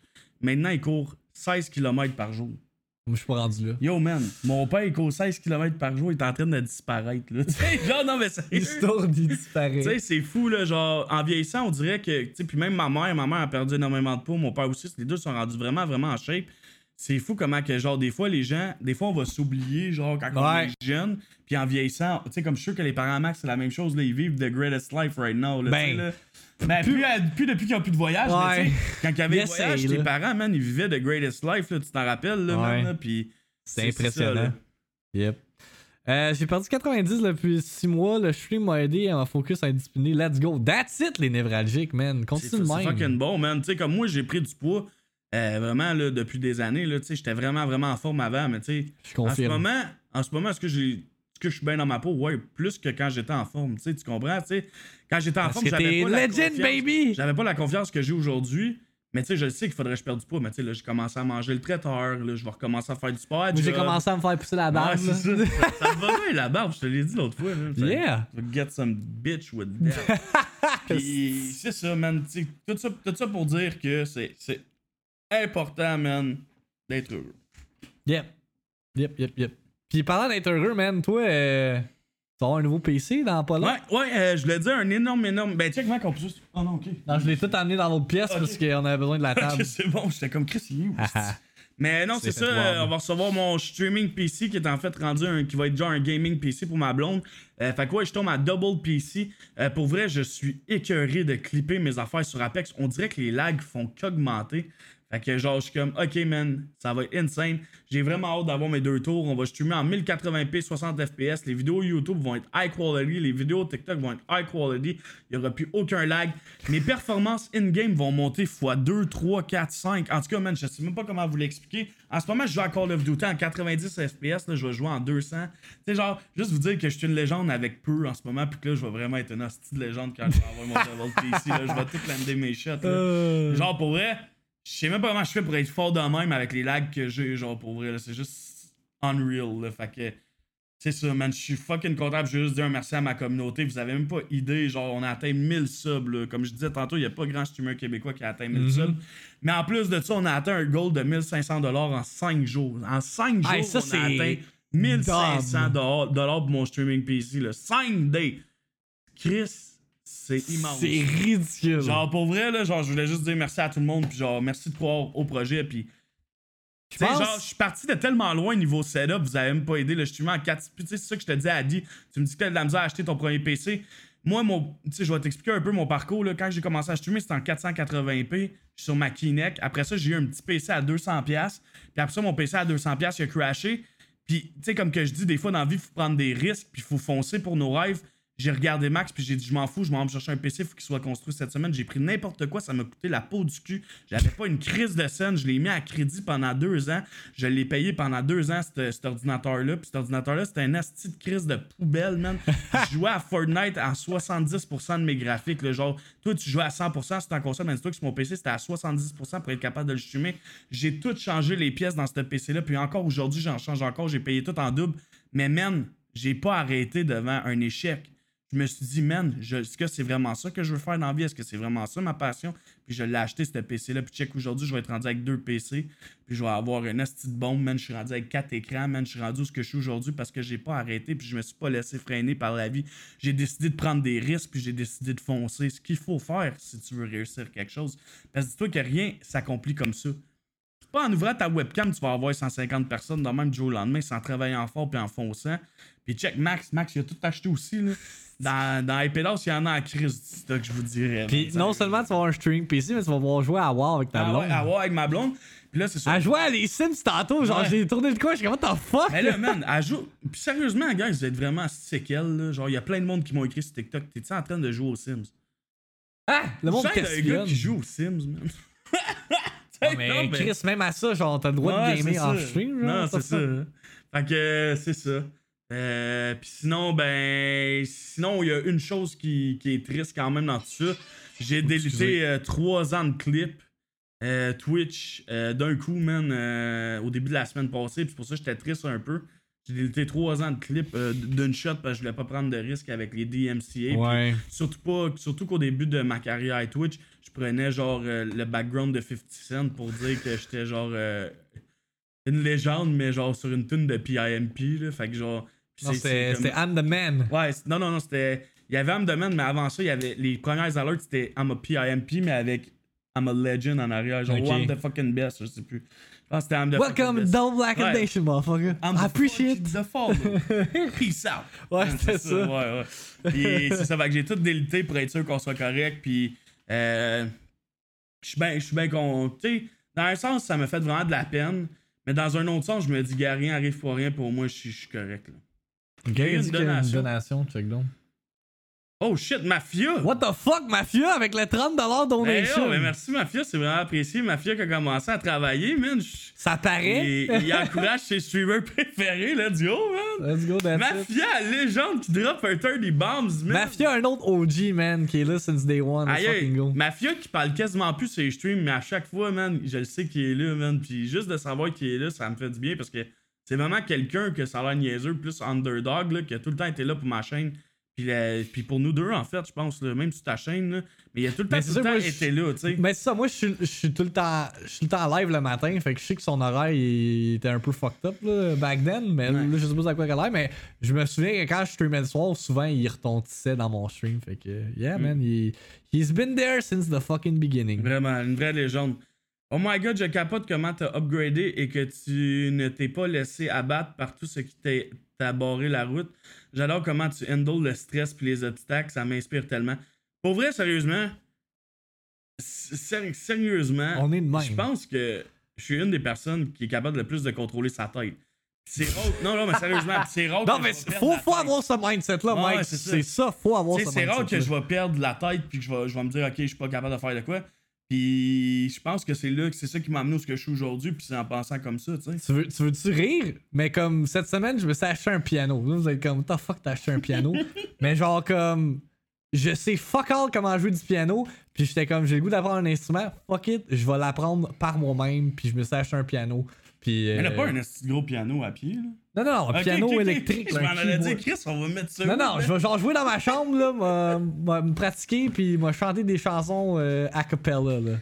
Maintenant, il court 16 km par jour. Moi, je suis pas rendu là. Yo, man, mon père, il court 16 km par jour, il est en train de disparaître, là. (laughs) Tu sais, genre, non, mais sérieux. L'histoire d'y Tu disparaît. sais, c'est fou, là. Genre, en vieillissant, on dirait que. Tu sais, puis même ma mère, ma mère a perdu énormément de poids, mon père aussi. Les deux sont rendus vraiment, vraiment en shape. C'est fou comment que, genre, des fois, les gens. Des fois, on va s'oublier, genre, quand on est jeune. Puis en vieillissant, tu sais, comme je suis sûr que les parents Max, c'est la même chose, là. Ils vivent the greatest life right now, là. tu sais, Ben, là. Ben, plus, à- plus depuis qu'ils ont plus de voyage, mais Ouais. quand il y avait Ils le voyage, essayent, tes parents, man, ils vivaient the greatest life, là. Tu t'en rappelles, là, man, Ouais. Puis. C'est ça, impressionnant. Yep. Euh, j'ai perdu 90 depuis 6 mois. Le stream m'a aidé à ma focus à être discipliné. Let's go. That's it, les névralgiques, man. C'est Continue c'est de même. fucking bon, man. Tu sais, comme moi, j'ai pris du poids euh, vraiment là, depuis des années. Là, tu sais, j'étais vraiment, vraiment en forme avant, mais tu sais, en ce moment, en ce moment, est-ce que j'ai. Que je suis bien dans ma peau? Ouais, plus que quand j'étais en forme. Tu comprends? Tu sais, quand j'étais en Parce forme, j'avais pas la legend, confiance- baby! J'avais pas la confiance que j'ai aujourd'hui. Mais tu sais, je sais qu'il faudrait que je perde du poids. Mais tu sais, là, j'ai commencé à manger le traiteur. Là, je vais recommencer à faire du sport. j'ai commencé à me faire pousser la Ouais, barbe. là. ça. te va bien, la barbe, je te l'ai dit l'autre fois. Là. Yeah. Get some bitch with that. (laughs) Puis c'est ça, man. Tout ça, tout ça pour dire que c'est c'est important, man, d'être heureux. Yep. Yep, yep, yep. Puis parlant d'être heureux, man, toi, euh, tu vas avoir un nouveau PC dans pas long? Ouais, ouais, euh, je voulais dire un énorme, énorme. Ben, check, comment qu'on peut juste. Oh non, ok. Non, je l'ai tout amené dans l'autre pièce parce qu'on avait besoin de la (laughs) table. Ok, c'est bon, j'étais comme Chris, il est où? Haha. Mais non, C'est ça, euh, on va recevoir mon streaming PC qui est en fait rendu un, qui va être genre un gaming PC pour ma blonde. Euh, fait que ouais, je tombe à double PC. Euh, pour vrai, je suis écœuré de clipper mes affaires sur Apex. On dirait que les lags font qu'augmenter. Fait que genre, je suis comme, ok man, ça va être insane. J'ai vraiment hâte d'avoir mes deux tours. On va streamer en 1080p, 60 fps. Les vidéos YouTube vont être high quality. Les vidéos TikTok vont être high quality. Il n'y aura plus aucun lag. Mes performances in-game vont monter x 2, 3, 4, 5. En tout cas, man, je sais même pas comment vous l'expliquer. En ce moment, je joue à Call of Duty en 90 fps. Là, je vais jouer en 200. Tu sais, genre, juste vous dire que je suis une légende avec peu en ce moment. Puis que là, je vais vraiment être une hostie de légende quand je vais avoir mon (laughs) level PC. Là, je vais tout lander mes shots. Là. Euh. Genre, pour vrai, je sais même pas comment je fais pour être fort de même avec les lags que j'ai, genre, pour vrai. C'est juste unreal, là. Fait que, c'est ça, man. Je suis fucking content. Je veux juste dire un merci à ma communauté. Vous avez même pas idée, genre, on a atteint 1000 subs, là. Comme je disais tantôt, il y a pas grand streamer québécois qui a atteint 1000 Mhm. subs. Mais en plus de ça, on a atteint un goal de 1500 en 5 jours. En 5 jours, Hey, ça, on a atteint 1500 dollars pour mon streaming PC, là. 5 days. Chris, c'est immense. C'est ridicule. Genre, pour vrai, là, genre, je voulais juste dire merci à tout le monde, puis genre, merci de croire au projet, puis... Tu sais, genre, je suis parti de tellement loin niveau setup, vous avez même pas aidé, là, je suis en 4... Puis tu sais, c'est ça que je te dis à Adi, tu me dis que t'as de la misère à acheter ton premier PC. Moi, mon... Tu sais, je vais t'expliquer un peu mon parcours, là. Quand j'ai commencé à streamer, c'était en 480p, je suis sur ma Kinect. Après ça, j'ai eu un petit PC à 200$, puis après ça, mon PC à 200$, il a crashé. Puis, tu sais, comme que je dis, des fois, dans la vie, il faut prendre des risques, puis il faut foncer pour nos rêves. J'ai regardé Max, puis j'ai dit, je m'en fous, je m'en vais me chercher un PC, il faut qu'il soit construit cette semaine. J'ai pris n'importe quoi, ça m'a coûté la peau du cul. J'avais pas une crise de scène, je l'ai mis à crédit pendant deux ans. Je l'ai payé pendant deux ans, cet, ordinateur-là. Puis cet ordinateur-là, c'était un asti de crise de poubelle, man. (laughs) je jouais à Fortnite à 70% de mes graphiques. Là, genre, toi, tu jouais à 100% sur ta console, mais toi, que sur mon PC, c'était à 70% pour être capable de le streamer. J'ai tout changé les pièces dans ce PC-là, puis encore aujourd'hui, j'en change encore. J'ai payé tout en double. Mais, man, j'ai pas arrêté devant un échec. Je me suis dit, man, est-ce que c'est vraiment ça que je veux faire dans la vie? Est-ce que c'est vraiment ça ma passion? Puis je l'ai acheté, ce PC-là. Puis check, aujourd'hui, je vais être rendu avec deux PC. Puis je vais avoir une asti de bombe, man. Je suis rendu avec quatre écrans, man. Je suis rendu où ce que je suis aujourd'hui parce que j'ai pas arrêté. Puis je me suis pas laissé freiner par la vie. J'ai décidé de prendre des risques. Puis j'ai décidé de foncer. Ce qu'il faut faire si tu veux réussir quelque chose. Parce que dis-toi que rien s'accomplit comme ça. Pas en ouvrant ta webcam, tu vas avoir 150 personnes dans même jour au lendemain sans travaillant fort puis en fonçant. Puis check Max, Max, il a tout acheté aussi. Là. Dans, dans il y en a en crise du stock, je vous dirais. Puis non seulement tu vas avoir un streaming PC, mais tu vas pouvoir jouer à WoW avec ta Ah blonde. ouais, à voir avec ma blonde. Puis là, c'est ça. À jouer à les Sims tantôt, genre Ouais. j'ai tourné le coin, je suis comme what the fuck? Mais là, (laughs) man, elle joue. Puis sérieusement, gars, vous êtes vraiment séquelles. Là. Genre, il y a plein de monde qui m'ont écrit sur TikTok. T'es-tu en train de jouer aux Sims? Ah, le monde J'ai un gars qui joue aux Sims, man. (laughs) Ouais, mais Chris, même à ça, genre t'as le droit Ouais, de gamer ça. en stream, genre. Non, c'est ça. Fait que c'est ça. Euh, Puis sinon, ben. Sinon, il y a une chose qui, qui est triste quand même dans tout ça. J'ai délité euh, trois ans de clips euh, Twitch euh, d'un coup, man, euh, au début de la semaine passée. Puis c'est pour ça que j'étais triste un peu. J'ai délité trois ans de clips d'une shot parce que je voulais pas prendre de risque avec les DMCA. Ouais. Surtout pas, surtout qu'au début de ma carrière à Twitch, je prenais genre le background de 50 Cent pour dire que j'étais genre euh, une légende, mais genre sur une tune de PIMP, là. Fait que genre. C'était comme- I'm the Man. Ouais, non, non, non, c'était. Il y avait I'm the Man, mais avant ça, il y avait. Les premières alertes, c'était I'm a PIMP, mais avec I'm a legend en arrière. Genre, Ok. I'm the fucking best, je sais plus. Que c'était I'm the fucking Welcome best. Double Black. Nation, motherfucker. I'm I appreciate. fucking the follow. (laughs) Peace out. Ouais, c'était ça. Ouais, ouais. Puis c'est ça, fait que j'ai tout délité pour être sûr qu'on soit correct. Puis euh, je suis bien, con. Tu dans un sens, ça me fait vraiment de la peine. Mais dans un autre sens, je me dis, gars, rien arrive pour rien. Pour moi, je suis je suis correct. Là. Une il dit qu'il y a une donation. donation, check donc. Oh shit, Mafia! What the fuck, Mafia, avec le 30$ Hey, donation? oh, ben merci, Mafia, c'est vraiment apprécié. Mafia qui a commencé à travailler, man. Ça paraît? Il, il encourage ses streamers (laughs) préférés, là, du haut, man. Let's go, that's it. Mafia, légende qui drop un 30 bombs, man. Mafia, un autre OG, man, qui est là since day one. Let's fucking go. Mafia qui parle quasiment plus sur les streams, mais à chaque fois, man, je le sais qu'il est là, man. Puis juste de savoir qu'il est là, ça me fait du bien parce que c'est vraiment quelqu'un que ça a l'air niaiseux, plus underdog, là, qui a tout le temps été là pour ma chaîne. Puis, la- puis pour nous deux, en fait, je pense, là, même sur ta chaîne, là, mais il a tout le temps, Mais tout c'est le ça, temps moi, je- été là, tu sais. Ben c'est ça, moi je suis, je suis tout le temps je suis tout le temps en live le matin, fait que je sais que son horaire il était un peu fucked up là, back then, mais Ouais. là je sais pas à quoi qu'elle a l'air, mais je me souviens que quand je streamais le soir, souvent il retentissait dans mon stream, fait que yeah Mm. man, il, he's been there since the fucking beginning. Vraiment, une vraie légende. Oh my god, je capote comment t'as upgradé et que tu ne t'es pas laissé abattre par tout ce qui t'a- barré la route. J'adore comment tu handles le stress puis les obstacles, ça m'inspire tellement. Pour vrai, sérieusement, Séri- sérieusement, On est de même. je pense que je suis une des personnes qui est capable le plus de contrôler sa tête. C'est rare. Non, non, mais sérieusement, (laughs) c'est rare Non, que mais faut, faut avoir ce mindset-là, ouais, c'est ça. faut avoir ce sais, c'est rare que je vais perdre la tête puis que je vais, je vais me dire, ok, je suis pas capable de faire de quoi. Puis je pense que c'est là que c'est ça qui m'a amené où ce que je suis aujourd'hui, puis c'est en pensant comme ça, tu sais. Tu veux, tu veux-tu rire? Mais comme cette semaine, je me suis acheté un piano. Vous êtes comme, what the fuck, t'as acheté un piano? (laughs) mais genre, comme, je sais fuck all comment jouer du piano. Puis j'étais comme, j'ai le goût d'apprendre un instrument. Fuck it, je vais l'apprendre par moi-même. Puis je me suis acheté un piano. Puis. Mais euh, n'a pas un gros piano à pied, là? Non, non, non, un Ok, piano ok, ok. électrique. Je m'en allais dire. Chris, on va mettre ça. Non, non, je vais genre jouer dans ma chambre, là, me pratiquer, puis m'a chanter des chansons euh, a cappella, là.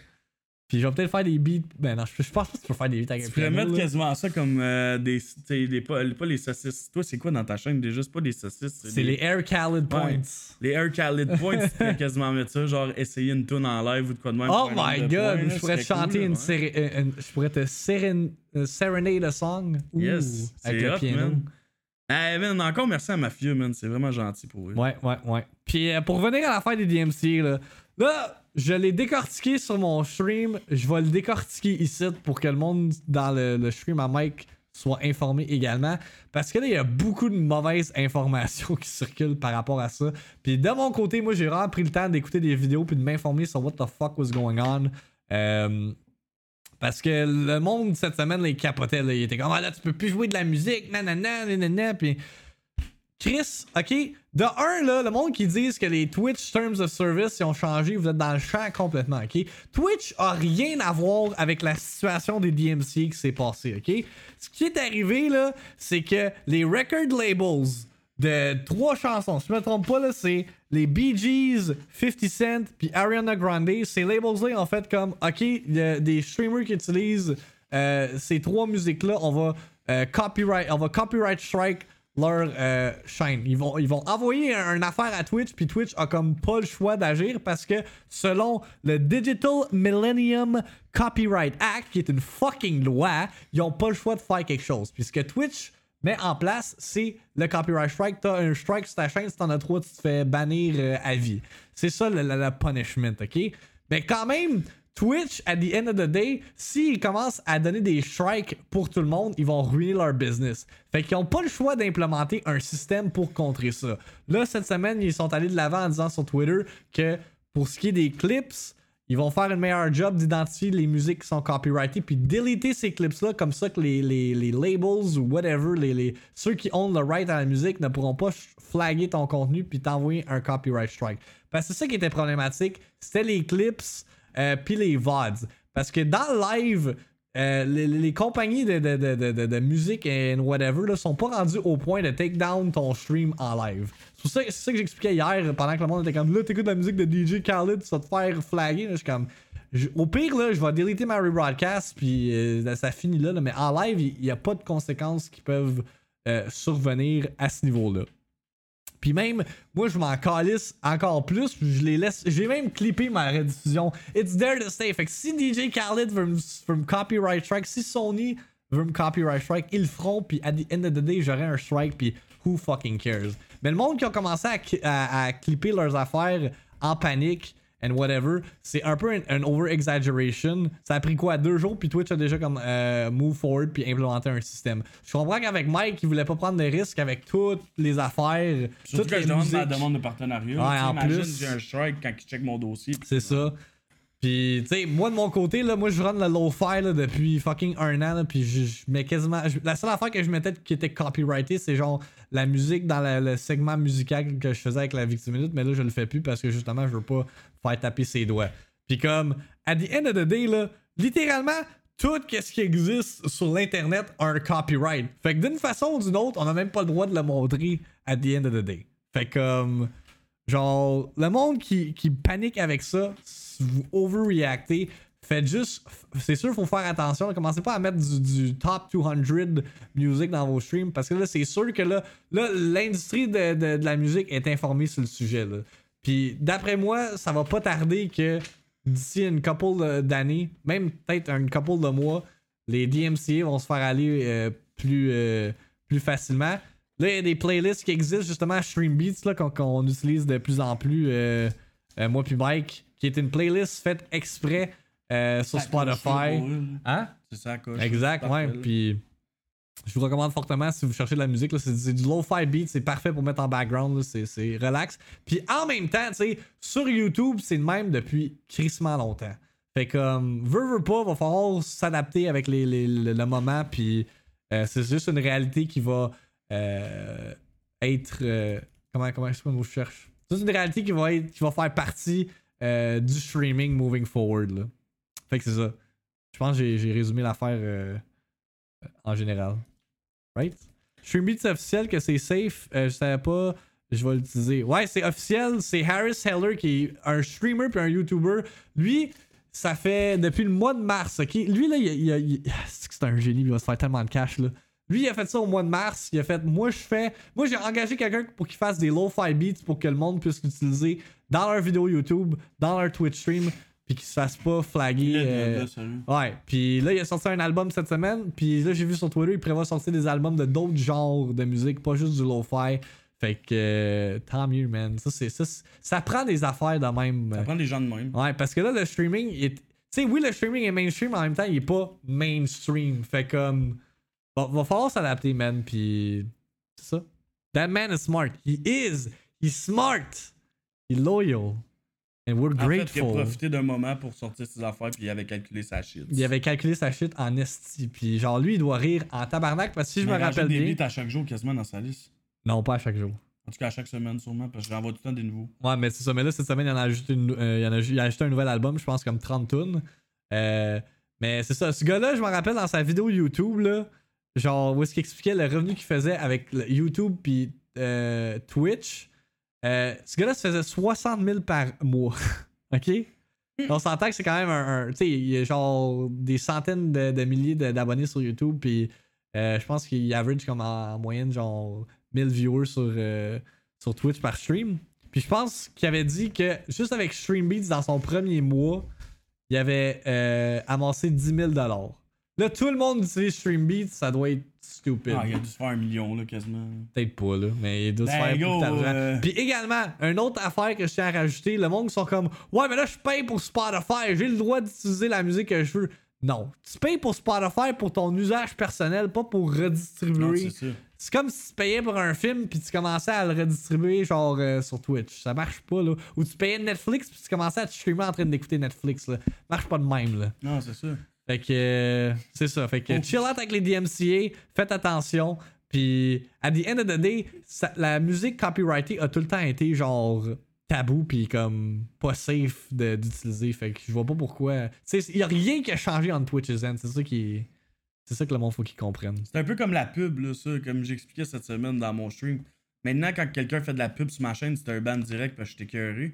Puis je vais peut-être faire des beats. Ben non, je, je pense pas que tu peux faire des beats avec Tu pourrais mettre là. quasiment ça comme euh, des. tu sais, pas, pas les saucisses. Toi, c'est quoi dans ta chaîne? Déjà? C'est pas des saucisses. C'est les Air Khaled Points. Ouais. Les Air Khaled Points, tu (laughs) pourrais quasiment mettre ça, genre essayer une tune en live ou de quoi de même. Oh my god, points, là, je pourrais te chanter cool, une, euh, une- Je pourrais te séren- euh, serenade a song. Ouh, Yes, avec c'est le hot, piano. man. Hey man, encore merci à Mafieux, man. C'est vraiment gentil pour eux. Ouais, ouais, ouais. Puis euh, pour revenir à l'affaire des DMC, là, là, je l'ai décortiqué sur mon stream. Je vais le décortiquer ici pour que le monde dans le, stream à Mike soit informé également. Parce que là, il y a beaucoup de mauvaises informations (laughs) qui circulent par rapport à ça. Puis de mon côté, moi, j'ai vraiment pris le temps d'écouter des vidéos puis de m'informer sur what the fuck was going on. Euh, parce que le monde cette semaine, il capotait. Là. Il était comme, ah là, tu peux plus jouer de la musique, nanana, nanana. Puis Chris, ok, de un, là, le monde qui disent que les Twitch Terms of Service ils ont changé, vous êtes dans le champ complètement, ok? Twitch a rien à voir avec la situation des DMC qui s'est passé, ok? Ce qui est arrivé, là, c'est que les record labels de trois chansons, si je me trompe pas, là, c'est les Bee Gees, 50 Cent, puis Ariana Grande. Ces labels-là, en fait, comme, ok, des streamers qui utilisent euh, ces trois musiques-là, on va euh, copyright, on va copyright strike leur euh, chaîne. Ils vont, ils vont envoyer un- une affaire à Twitch, puis Twitch a comme pas le choix d'agir parce que selon le Digital Millennium Copyright Act, qui est une fucking loi, ils ont pas le choix de faire quelque chose. Puisque Twitch met en place, c'est le copyright strike. T'as un strike sur ta chaîne, si t'en as trois, tu te fais bannir euh, à vie. C'est ça le, punishment, ok? Mais quand même, Twitch, at the end of the day, s'ils commencent à donner des strikes pour tout le monde, ils vont ruiner leur business. Fait qu'ils n'ont pas le choix d'implémenter un système pour contrer ça. Là, cette semaine, ils sont allés de l'avant en disant sur Twitter que pour ce qui est des clips, ils vont faire un meilleur job d'identifier les musiques qui sont copyrightées puis déliter ces clips-là comme ça que les, les, les labels ou whatever, les, les, ceux qui ont le right à la musique ne pourront pas flaguer ton contenu puis t'envoyer un copyright strike. Parce que c'est ça qui était problématique, c'était les clips euh, puis les VODs. Parce que dans le live, euh, les, compagnies de, de, de, de, musique et whatever là, sont pas rendues au point de take down ton stream en live. C'est ça, que j'expliquais hier pendant que le monde était comme là, t'écoutes la musique de DJ Khaled, ça va te faire flaguer. Je suis comme. au pire, là, je vais déliter ma rebroadcast, puis euh, ça finit là, là. Mais en live, il n'y a pas de conséquences qui peuvent euh, survenir à ce niveau-là. Puis même, moi, je m'en calisse encore plus. Je les laisse. J'ai même clippé ma rediffusion. It's there to stay. Fait que si DJ Khaled veut me, veut me copyright strike, si Sony veut me copyright strike, ils le feront. Puis at the end of the day, j'aurai un strike. Puis who fucking cares? Mais le monde qui a commencé à clipper leurs affaires en panique and whatever, c'est un peu un, over-exaggeration. Ça a pris quoi? Deux jours, puis Twitch a déjà comme euh, move forward puis implémenté un système. Je comprends qu'avec Mike, il voulait pas prendre de risques avec toutes les affaires, Surtout toutes que les je demande ma demande de partenariat. Ouais, en imagine, plus. j'ai un strike quand il check mon dossier. C'est ça. Puis, tu sais, moi de mon côté, là, moi je run le low-fi depuis fucking un an, là, puis je, mets quasiment. la seule affaire que je mettais qui était copyrightée, c'est genre la musique dans le segment musical que je faisais avec la Victime Minute, mais là je le fais plus parce que justement je veux pas faire taper ses doigts. Puis comme, at the end of the day, là, littéralement, tout ce qui existe sur l'internet a un copyright. Fait que d'une façon ou d'une autre, on a même pas le droit de le montrer at the end of the day. Fait que comme. Genre, le monde qui, qui panique avec ça, si vous overreactez, faites juste. C'est sûr, faut faire attention. Commencez pas à mettre du, du top 200 music dans vos streams parce que là, c'est sûr que là, là l'industrie de, de- de la musique est informée sur le sujet. Là. Puis, d'après moi, ça va pas tarder que d'ici une couple d'années, même peut-être une couple de mois, les DMCA vont se faire aller euh, plus, euh, plus facilement. Là, il y a des playlists qui existent justement à Stream Beats là, qu'on, qu'on utilise de plus en plus euh, euh, moi puis Mike, qui est une playlist faite exprès euh, sur Spotify. Hein? C'est ça, coche. Exact, ouais. Puis je vous recommande fortement si vous cherchez de la musique. là, C'est c'est du lo-fi beat, c'est parfait pour mettre en background. là, C'est c'est relax. Puis en même temps, tu sais, sur YouTube, c'est le même depuis crissement longtemps. Fait comme, veut, veut pas, va falloir s'adapter avec les, les- le, le moment. Puis euh, c'est juste une réalité qui va euh, être. euh, comment, comment est-ce qu'on cherche? C'est une réalité qui va, être, qui va faire partie euh, du streaming moving forward. Là. Fait que c'est ça. Je pense que j'ai- résumé l'affaire en général. Right? Streambeat, c'est officiel que c'est safe. Je savais pas. Je vais l'utiliser. Ouais, c'est officiel. C'est Harris Heller qui est un streamer puis un YouTuber. Lui, ça fait depuis le mois de mars. ok? Lui, là, il, il- c'est un génie. Il va se faire tellement de cash. Là. Lui, il a fait ça au mois de mars. Il a fait. Moi, je fais. Moi, j'ai engagé quelqu'un pour qu'il fasse des lo-fi beats pour que le monde puisse l'utiliser dans leur vidéo YouTube, dans leur Twitch stream, puis qu'il se fasse pas flaguer. Euh. Ouais, puis là, il a sorti un album cette semaine, puis là, j'ai vu sur Twitter, il prévoit sortir des albums de d'autres genres de musique, pas juste du lo-fi. Fait que euh, tant mieux, man. Ça, c'est, ça, c'est- ça prend des affaires de même. Ça prend des gens de même. Ouais, parce que là, le streaming, est... tu sais, oui, le streaming est mainstream, mais en même temps, il est pas mainstream. Fait comme. Va, va falloir s'adapter, man, puis. C'est ça. That man is smart. He is. He's smart. He's loyal. And we're En fait, il a grateful. profité d'un moment pour sortir ses affaires puis il avait calculé sa shit. Il avait calculé sa shit en esti. Puis genre, lui, il doit rire en tabarnak parce que si je me rappelle des bien. beats à chaque jour quasiment dans sa liste. Non, pas à chaque jour. En tout cas, à chaque semaine sûrement, parce que j'envoie tout le temps des nouveaux. Ouais, mais c'est ça. Mais là, cette semaine, il en a ajouté, une, euh, il en a, il a ajouté un nouvel album, je pense, comme 30 tunes. Euh, mais c'est ça. Ce gars-là, je me rappelle dans sa vidéo YouTube, là, genre, où est-ce qu'il expliquait le revenu qu'il faisait avec YouTube puis euh, Twitch. Euh, ce gars-là se faisait 60 000 par mois. (laughs) OK? On s'entend que c'est quand même un. tu sais, il y a genre des centaines de, milliers d'abonnés sur YouTube, puis euh, je pense qu'il average comme en, en moyenne genre 1000 viewers sur, sur Twitch par stream. Puis je pense qu'il avait dit que juste avec Stream Beats dans son premier mois, il avait amassé 10 000 Là, tout le monde utilise Stream Beats, ça doit être stupide. Ah, il a dû se faire un million, là, quasiment. Peut-être pas, là, mais il doit se Ben, faire go, d'argent. euh, Puis également, une autre affaire que je tiens à rajouter, le monde qui sont comme Ouais, mais là, je paye pour Spotify, j'ai le droit d'utiliser la musique que je veux. Non, tu payes pour Spotify pour ton usage personnel, pas pour redistribuer. c'est comme si tu payais pour un film puis tu commençais à le redistribuer genre euh, sur Twitch. Ça marche pas là. Ou tu payais Netflix puis tu commençais à te streamer en train d'écouter Netflix là. Marche pas de même là. Non, c'est ça. Fait que euh, c'est ça. Fait que chill out avec les DMCA, faites attention. Puis at the end of the day, ça- la musique copyrightée a tout le temps été genre tabou puis comme pas safe d'utiliser. Fait que je vois pas pourquoi. Tu sais, il y a rien qui a changé entre Twitch et Zen. C'est ça qui est- C'est ça que le monde faut qu'il comprenne. C'est un peu comme la pub, là, ça, comme j'expliquais cette semaine dans mon stream. Maintenant, quand quelqu'un fait de la pub sur ma chaîne, c'est un ban direct parce que j'étais curieux.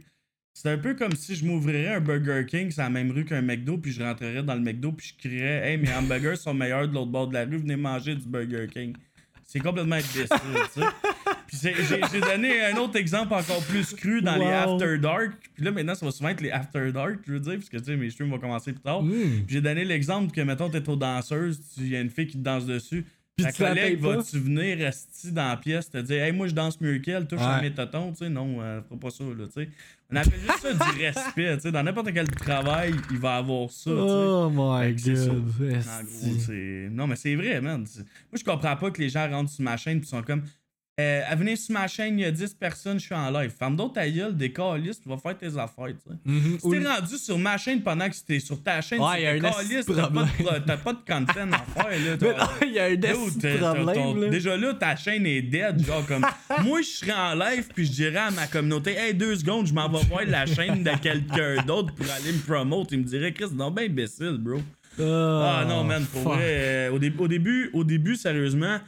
C'est un peu comme si je m'ouvrirais un Burger King sur la même rue qu'un McDo, puis je rentrerais dans le McDo, puis je crierais Hey, mes hamburgers sont meilleurs de l'autre bord de la rue, venez manger du Burger King. C'est complètement imbécile, tu sais. Puis c'est- j'ai donné un autre exemple encore plus cru dans les. After Dark. Puis là, maintenant, ça va souvent être les After Dark, je veux dire, parce que tu sais, mes streams vont commencer plus tard. Mm. J'ai donné l'exemple que, mettons, t'es aux danseuses, il y a une fille qui te danse dessus. Puis Ta collègue va-tu venir rester dans la pièce, te dire, hey, moi je danse mieux qu'elle, touche à Ouais. mes totons, tu sais, non, euh, fera pas ça, là, tu sais. On appelle juste ça du respect, tu sais. Dans n'importe quel travail, il va avoir ça, tu sais. Oh my god. En gros, c'est. Non, mais c'est vrai, man. Moi, je comprends pas que les gens rentrent sur ma chaîne pis sont comme. Euh, à venir sur ma chaîne, il y a 10 personnes, je suis en live. Ferme d'autres ta gueule, décaliste, tu vas faire tes affaires, tu sais. Mhm. Si t'es rendu sur ma chaîne pendant que c'était sur ta chaîne, Ouais, c'est t'as pas, pas de content à faire, là. (laughs) Mais non, il y a un t'as- problème ton- là. Déjà là, ta chaîne est dead. Genre comme. (laughs) moi, je serais en live puis je dirais à ma communauté Hey, deux secondes, je m'en vais voir la chaîne de quelqu'un d'autre pour aller me promote. Il me dirait Chris, non, ben imbécile, bro. Ah non, man, pour fuck. vrai. euh, au, dé- au début, au début, sérieusement,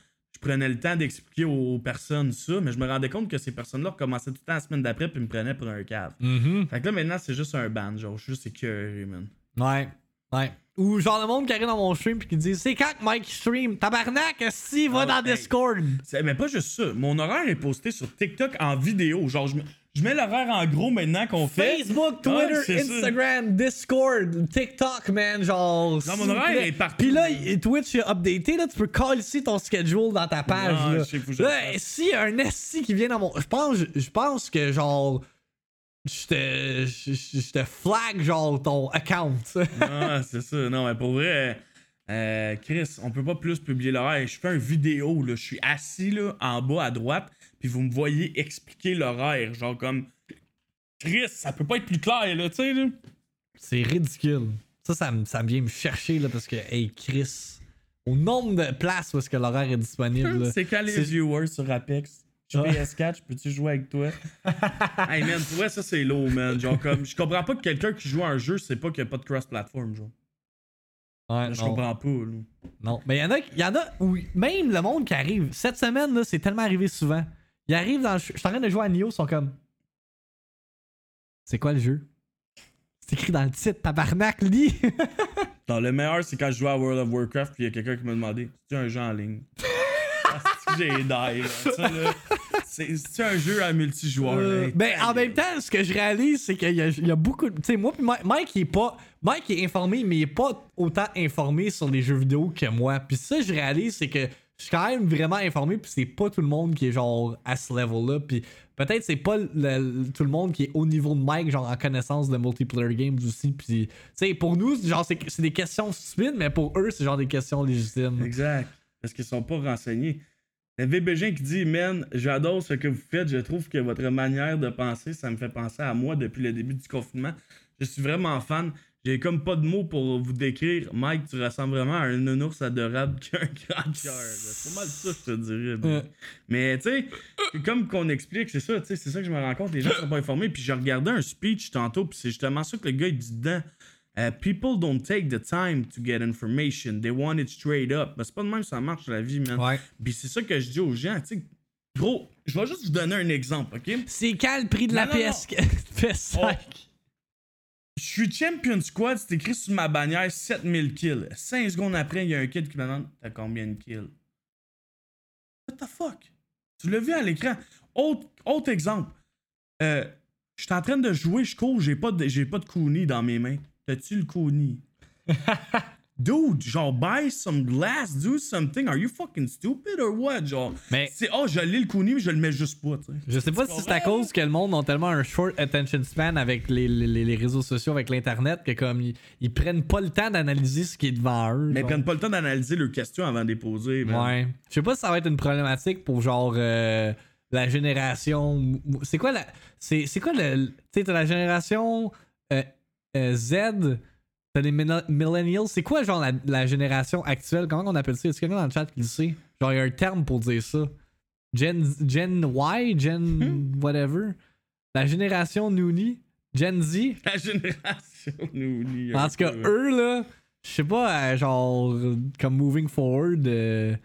prenais le temps d'expliquer aux personnes ça, mais je me rendais compte que ces personnes-là recommençaient tout le temps la semaine d'après puis me prenaient pour un cave. Mhm. Fait que là, maintenant, c'est juste un ban. Genre, je suis juste écœuré, man. Ouais. Ouais. Ou genre le monde qui arrive dans mon stream pis qui dit C'est quand que Mike stream? Tabarnak, si va Ah, dans hey. Discord. Mais pas juste ça. Mon horaire est posté sur TikTok en vidéo. Genre, je, me- je mets l'horaire en gros maintenant qu'on fait. Facebook, Twitter, ça. Instagram, Discord, TikTok, man, genre. Non, mon horaire est partout. Puis là, Twitch a updaté, là, tu peux call ici ton schedule dans ta page. Ah, là. je sais, je Là, fasse. si y a un SC qui vient dans mon. Je pense, je pense que genre. je te, je, je- je te flag genre ton account. (laughs) ah, c'est ça. Non, mais pour vrai, euh, Chris, on peut pas plus publier l'horaire. Je fais une vidéo, là. Je suis assis, là, en bas à droite, puis vous me voyez expliquer l'horaire. Genre comme. Chris, ça peut pas être plus clair, là, tu sais, là. C'est ridicule. Ça, ça, me- ça vient me chercher là, parce que, hey, Chris, au nombre de places où est-ce que l'horaire est disponible. là, C'est quand les C'est- viewers sur Apex. Je Ouais. PS4, peux-tu jouer avec toi? (laughs) hey man, pour vrai, ça c'est low, man. Genre, comme, je comprends pas que quelqu'un qui joue à un jeu, c'est pas qu'il y a pas de cross-platform, genre. Ouais, Je non. comprends pas, là. Non, mais il y en a, y en a où même le monde qui arrive. Cette semaine, là, c'est tellement arrivé souvent. Ils arrivent dans le jeu. Je suis en train de jouer à Nioh, ils sont comme. C'est quoi le jeu? C'est écrit dans le titre, tabarnak, lis! (laughs) Non, le meilleur, c'est quand je jouais à World of Warcraft, puis il y a quelqu'un qui m'a demandé C'est un jeu en ligne? (laughs) Ah, j'ai die, là? Ça, là, C'est un jeu à multijoueur? Euh, là. ben, en même temps, ce que je réalise, c'est qu'il y, y a beaucoup de. Tu sais, moi, Mike, Mike, il est pas. Mike il est informé, mais il est pas autant informé sur les jeux vidéo que moi. Puis ça, je réalise, c'est que je suis quand même vraiment informé, puis c'est pas tout le monde qui est genre à ce level-là. Puis peut-être c'est pas tout le monde qui est au niveau de Mike, genre en connaissance de multiplayer games aussi. Puis, tu sais, pour nous, genre, c'est des questions stupides, mais pour eux, c'est genre des questions légitimes. Exact. Parce qu'ils sont pas renseignés. Le VBG qui dit Man, j'adore ce que vous faites, je trouve que votre manière de penser, ça me fait penser à moi depuis le début du confinement. Je suis vraiment fan. J'ai comme pas de mots pour vous décrire. Mike, tu ressembles vraiment à un nounours adorable (laughs) qui a un grand cœur. C'est pas mal ça, je te dirais. Mais tu sais, comme qu'on explique, c'est ça, tu sais, c'est ça que je me rends compte. Les gens sont pas informés. Puis j'ai regardé un speech tantôt, puis c'est justement ça que le gars il dit dedans. Euh, people don't take the time to get information. They want it straight up. Mais c'est pas de même que ça marche la vie, man. Ouais. Puis c'est ça que je dis aux gens, tu sais. Gros, je vais juste vous donner un exemple, ok? C'est quand le prix de la Non, non, PS... (laughs) PS5? Je suis champion squad, c'est écrit sur ma bannière 7000 kills. 5 secondes après, il y a un kid qui me demande T'as combien de kills What the fuck? Tu l'as vu à l'écran. Autre, exemple. Euh, je suis en train de jouer, je cours, j'ai pas de, j'ai pas de kuni dans mes mains. T'as-tu le kuni (laughs) Dude, genre, buy some glass, do something. Are you fucking stupid or what? Genre, Mais- c'est, oh, je l'ai le kuni, mais je le mets juste pas, tu sais. Je sais pas si c'est à cause que le monde a tellement un short attention span avec les, les- les réseaux sociaux, avec l'internet, que comme ils, ils prennent pas le temps d'analyser ce qui est devant eux. Mais ils prennent pas le temps d'analyser leurs questions avant de les poser. man. Ouais. Je sais pas si ça va être une problématique pour genre euh, la génération. C'est quoi la. C'est c'est quoi le. Tu sais, t'as la génération euh, euh, Z. T'as les millen- millennials. C'est quoi genre la, la génération actuelle? Comment on appelle ça? Est-ce qu'il y en a dans le chat qui le sait? Genre, il y a un terme pour dire ça. Gen, Gen Y? Gen whatever? La génération Noonie Gen Z? La génération tout cas, peu. eux, là, je sais pas, euh, genre, comme moving forward, euh,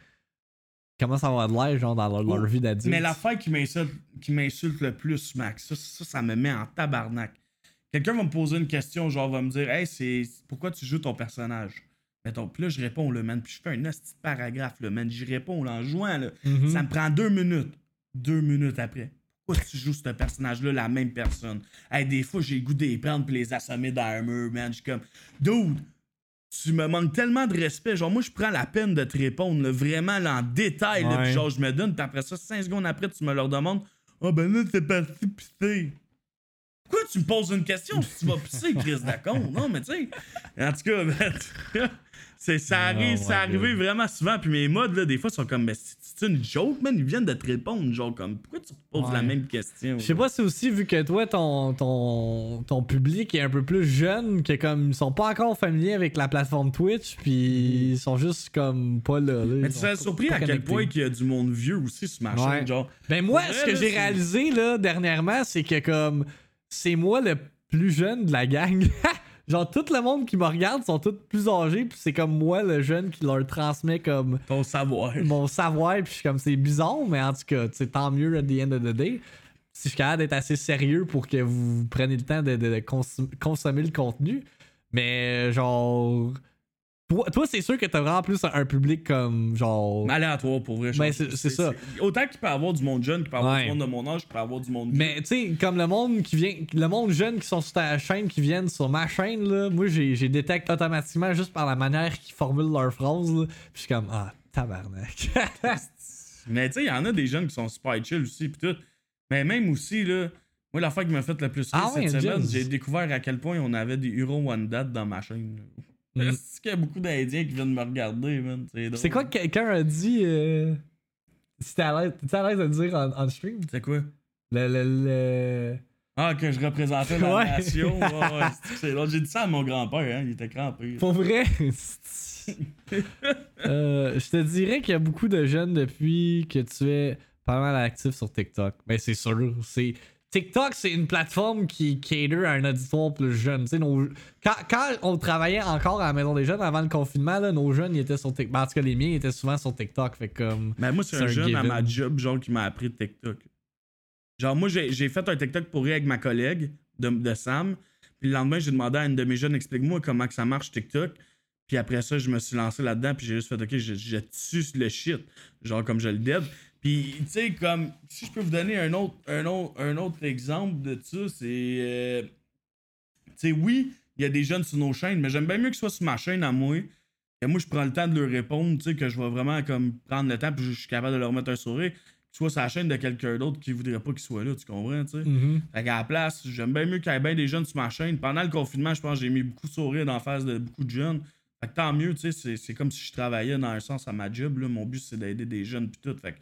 comment ça va de l'air, genre, dans leur, leur vie d'adulte? Mais l'affaire qui m'insulte, qui m'insulte le plus, Max, ça, ça, ça me met en tabarnak. Quelqu'un va me poser une question, genre, va me dire Hey, c'est pourquoi tu joues ton personnage? Mettons, puis là, je réponds, le man, puis je fais un petit paragraphe, le man, j'y réponds là, en jouant, là. Mhm. Ça me prend deux minutes. Deux minutes après. Pourquoi tu joues ce personnage-là, la même personne? Hey, des fois, j'ai le goût de les prendre puis les assommer dans un mur, man. Je suis comme, dude, tu me manques tellement de respect. Genre, moi, je prends la peine de te répondre, là, vraiment, là, en détail, là, Ouais. puis genre, je me donne, puis après ça, cinq secondes après, tu me leur demandes, oh, ben là, c'est parti pisser. Pourquoi tu me poses une question si tu vas pisser, Chris Dacon? (laughs) Non, mais tu sais, en tout cas, (laughs) ben, c'est, ça Oh arrive, ça arrivé vraiment souvent, puis mes mods, là, des fois, sont comme, mais c'est, c'est une joke, man, ils viennent de te répondre, genre, comme, pourquoi tu te poses Ouais. la même question? Je sais pas si aussi, vu que toi, ton, ton, ton public est un peu plus jeune, que comme, ils sont pas encore familiers avec la plateforme Twitch, puis ils sont juste comme pas là. là, Mais tu serais surpris à quel point qu'il y a du monde vieux aussi sur ma Ouais. chaîne, genre. Ben moi, ce que j'ai c'est- réalisé là dernièrement, c'est que comme c'est moi le plus jeune de la gang. (laughs) Genre tout le monde qui me regarde sont tous plus âgés, puis c'est comme moi le jeune qui leur transmet comme Ton savoir. mon savoir, puis je suis comme c'est bizarre, mais en tout cas, c'est tant mieux at the end of the day. Si je suis capable d'être assez sérieux pour que vous preniez le temps de, de- de consum- consommer le contenu, mais genre toi, toi c'est sûr que t'as vraiment plus un, public comme genre Aléatoire pour vrai. Ben, genre, c'est- c'est ça. Autant qu'il peut avoir du monde jeune, qu'il peut avoir Ouais. du monde de mon âge, qu'il peut avoir du monde. Mais tu sais, comme le monde qui vient, le monde jeune qui sont sur ta chaîne, qui viennent sur ma chaîne, là, moi j'ai détecte automatiquement juste par la manière qu'ils formulent leurs phrases. Là, puis je suis comme ah tabarnak. (laughs) Mais tu sais, il y en a des jeunes qui sont super chill aussi, pis tout. Mais même aussi, là, Moi, l'affaire qui m'a fait le plus rire Ah ouais, cette semaine, j'ai découvert à quel point on avait des Huro One Date dans ma chaîne. Mm. Est-ce qu'il y a beaucoup d'Indiens qui viennent me regarder, man? C'est quoi que quelqu'un a dit euh... Si t'es à l'aise de dire en, en stream? C'est quoi? Le, le, le... Ah, que je représentais la (laughs) Ouais. nation. C'est-. J'ai dit ça à mon grand-père, hein. Il était crampé. Pour vrai? (laughs) Euh, je te dirais qu'il y a beaucoup de jeunes depuis que tu es pas mal actif sur TikTok. Ben, c'est sûr. C'est... TikTok, c'est une plateforme qui cater à un auditoire plus jeune. Nos- quand, quand on travaillait encore à la Maison des Jeunes avant le confinement, là, nos jeunes ils étaient sur TikTok. En tout cas, les miens ils étaient souvent sur TikTok. Fait comme. Mais moi, c'est un, un jeune à ma job, genre, qui m'a appris TikTok. Genre, moi, j'ai j'ai fait un TikTok pour rire avec ma collègue de, de Sam. Puis le lendemain, j'ai demandé à une de mes jeunes, explique-moi comment que ça marche TikTok. Puis après ça, je me suis lancé là-dedans, puis j'ai juste fait, OK, je, je tue le shit. Genre, comme je le dead. Puis, tu sais, comme, si je peux vous donner un autre, un autre, un autre exemple de ça, c'est. euh, tu sais, oui, il y a des jeunes sur nos chaînes, mais j'aime bien mieux qu'ils soient sur ma chaîne à moi. Et moi, je prends le temps de leur répondre, tu sais, que je vais vraiment comme prendre le temps, puis je suis capable de leur mettre un sourire. Soient sur la chaîne de quelqu'un d'autre qui voudrait pas qu'ils soient là, tu comprends, tu sais? Mhm. Fait qu'à la place, j'aime bien mieux qu'il y ait bien des jeunes sur ma chaîne. Pendant le confinement, je pense que j'ai mis beaucoup de sourires la face de beaucoup de jeunes. Fait que tant mieux, tu sais, c'est- c'est comme si je travaillais dans un sens à ma job. Là. Mon but, c'est d'aider des jeunes puis tout. Fait que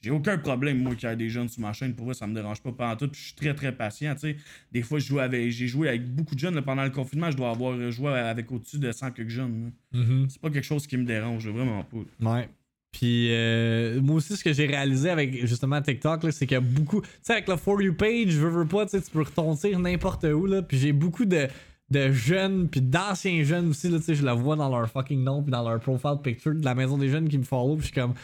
j'ai aucun problème, moi, qu'il y ait des jeunes sur ma chaîne. Pour vrai, ça me dérange pas pendant tout. Puis je suis très, très patient, tu sais. Des fois, je joue avec, j'ai joué avec beaucoup de jeunes. là. pendant le confinement, je dois avoir joué avec au-dessus de 100 quelques jeunes. Mhm. C'est pas quelque chose qui me dérange, vraiment pas. Ouais. Puis euh, moi aussi, ce que j'ai réalisé avec justement TikTok, là, c'est qu'il y a beaucoup. Tu sais, avec le For You page, veux, veux pas, tu sais, tu peux retontir n'importe où. Là, puis j'ai beaucoup de, de jeunes, puis d'anciens jeunes aussi. Là, tu sais, je la vois dans leur fucking nom, puis dans leur profile picture de la maison des jeunes qui me follow. Puis je suis comme.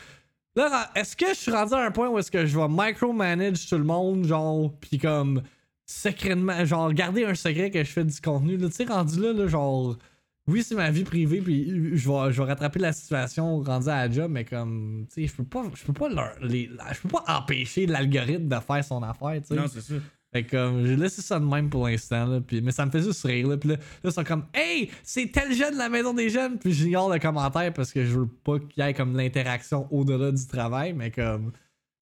Là, est-ce que je suis rendu à un point où est-ce que je vais micromanage tout le monde, genre, puis comme secrètement, genre, garder un secret que je fais du contenu, là, tu sais, rendu là, là, genre, oui, c'est ma vie privée, puis je vais, je vais rattraper la situation rendue à la job, mais comme, tu sais, je peux pas, je peux pas leur, les, je peux pas empêcher l'algorithme de faire son affaire, tu sais. Non, c'est ça. Fait comme, j'ai laissé ça de même pour l'instant, là, puis, mais ça me fait juste rire, là, puis là, là, ils sont comme, hey, c'est tel jeune la maison des jeunes, puis j'ignore le commentaire parce que je veux pas qu'il y ait comme l'interaction au-delà du travail, mais comme,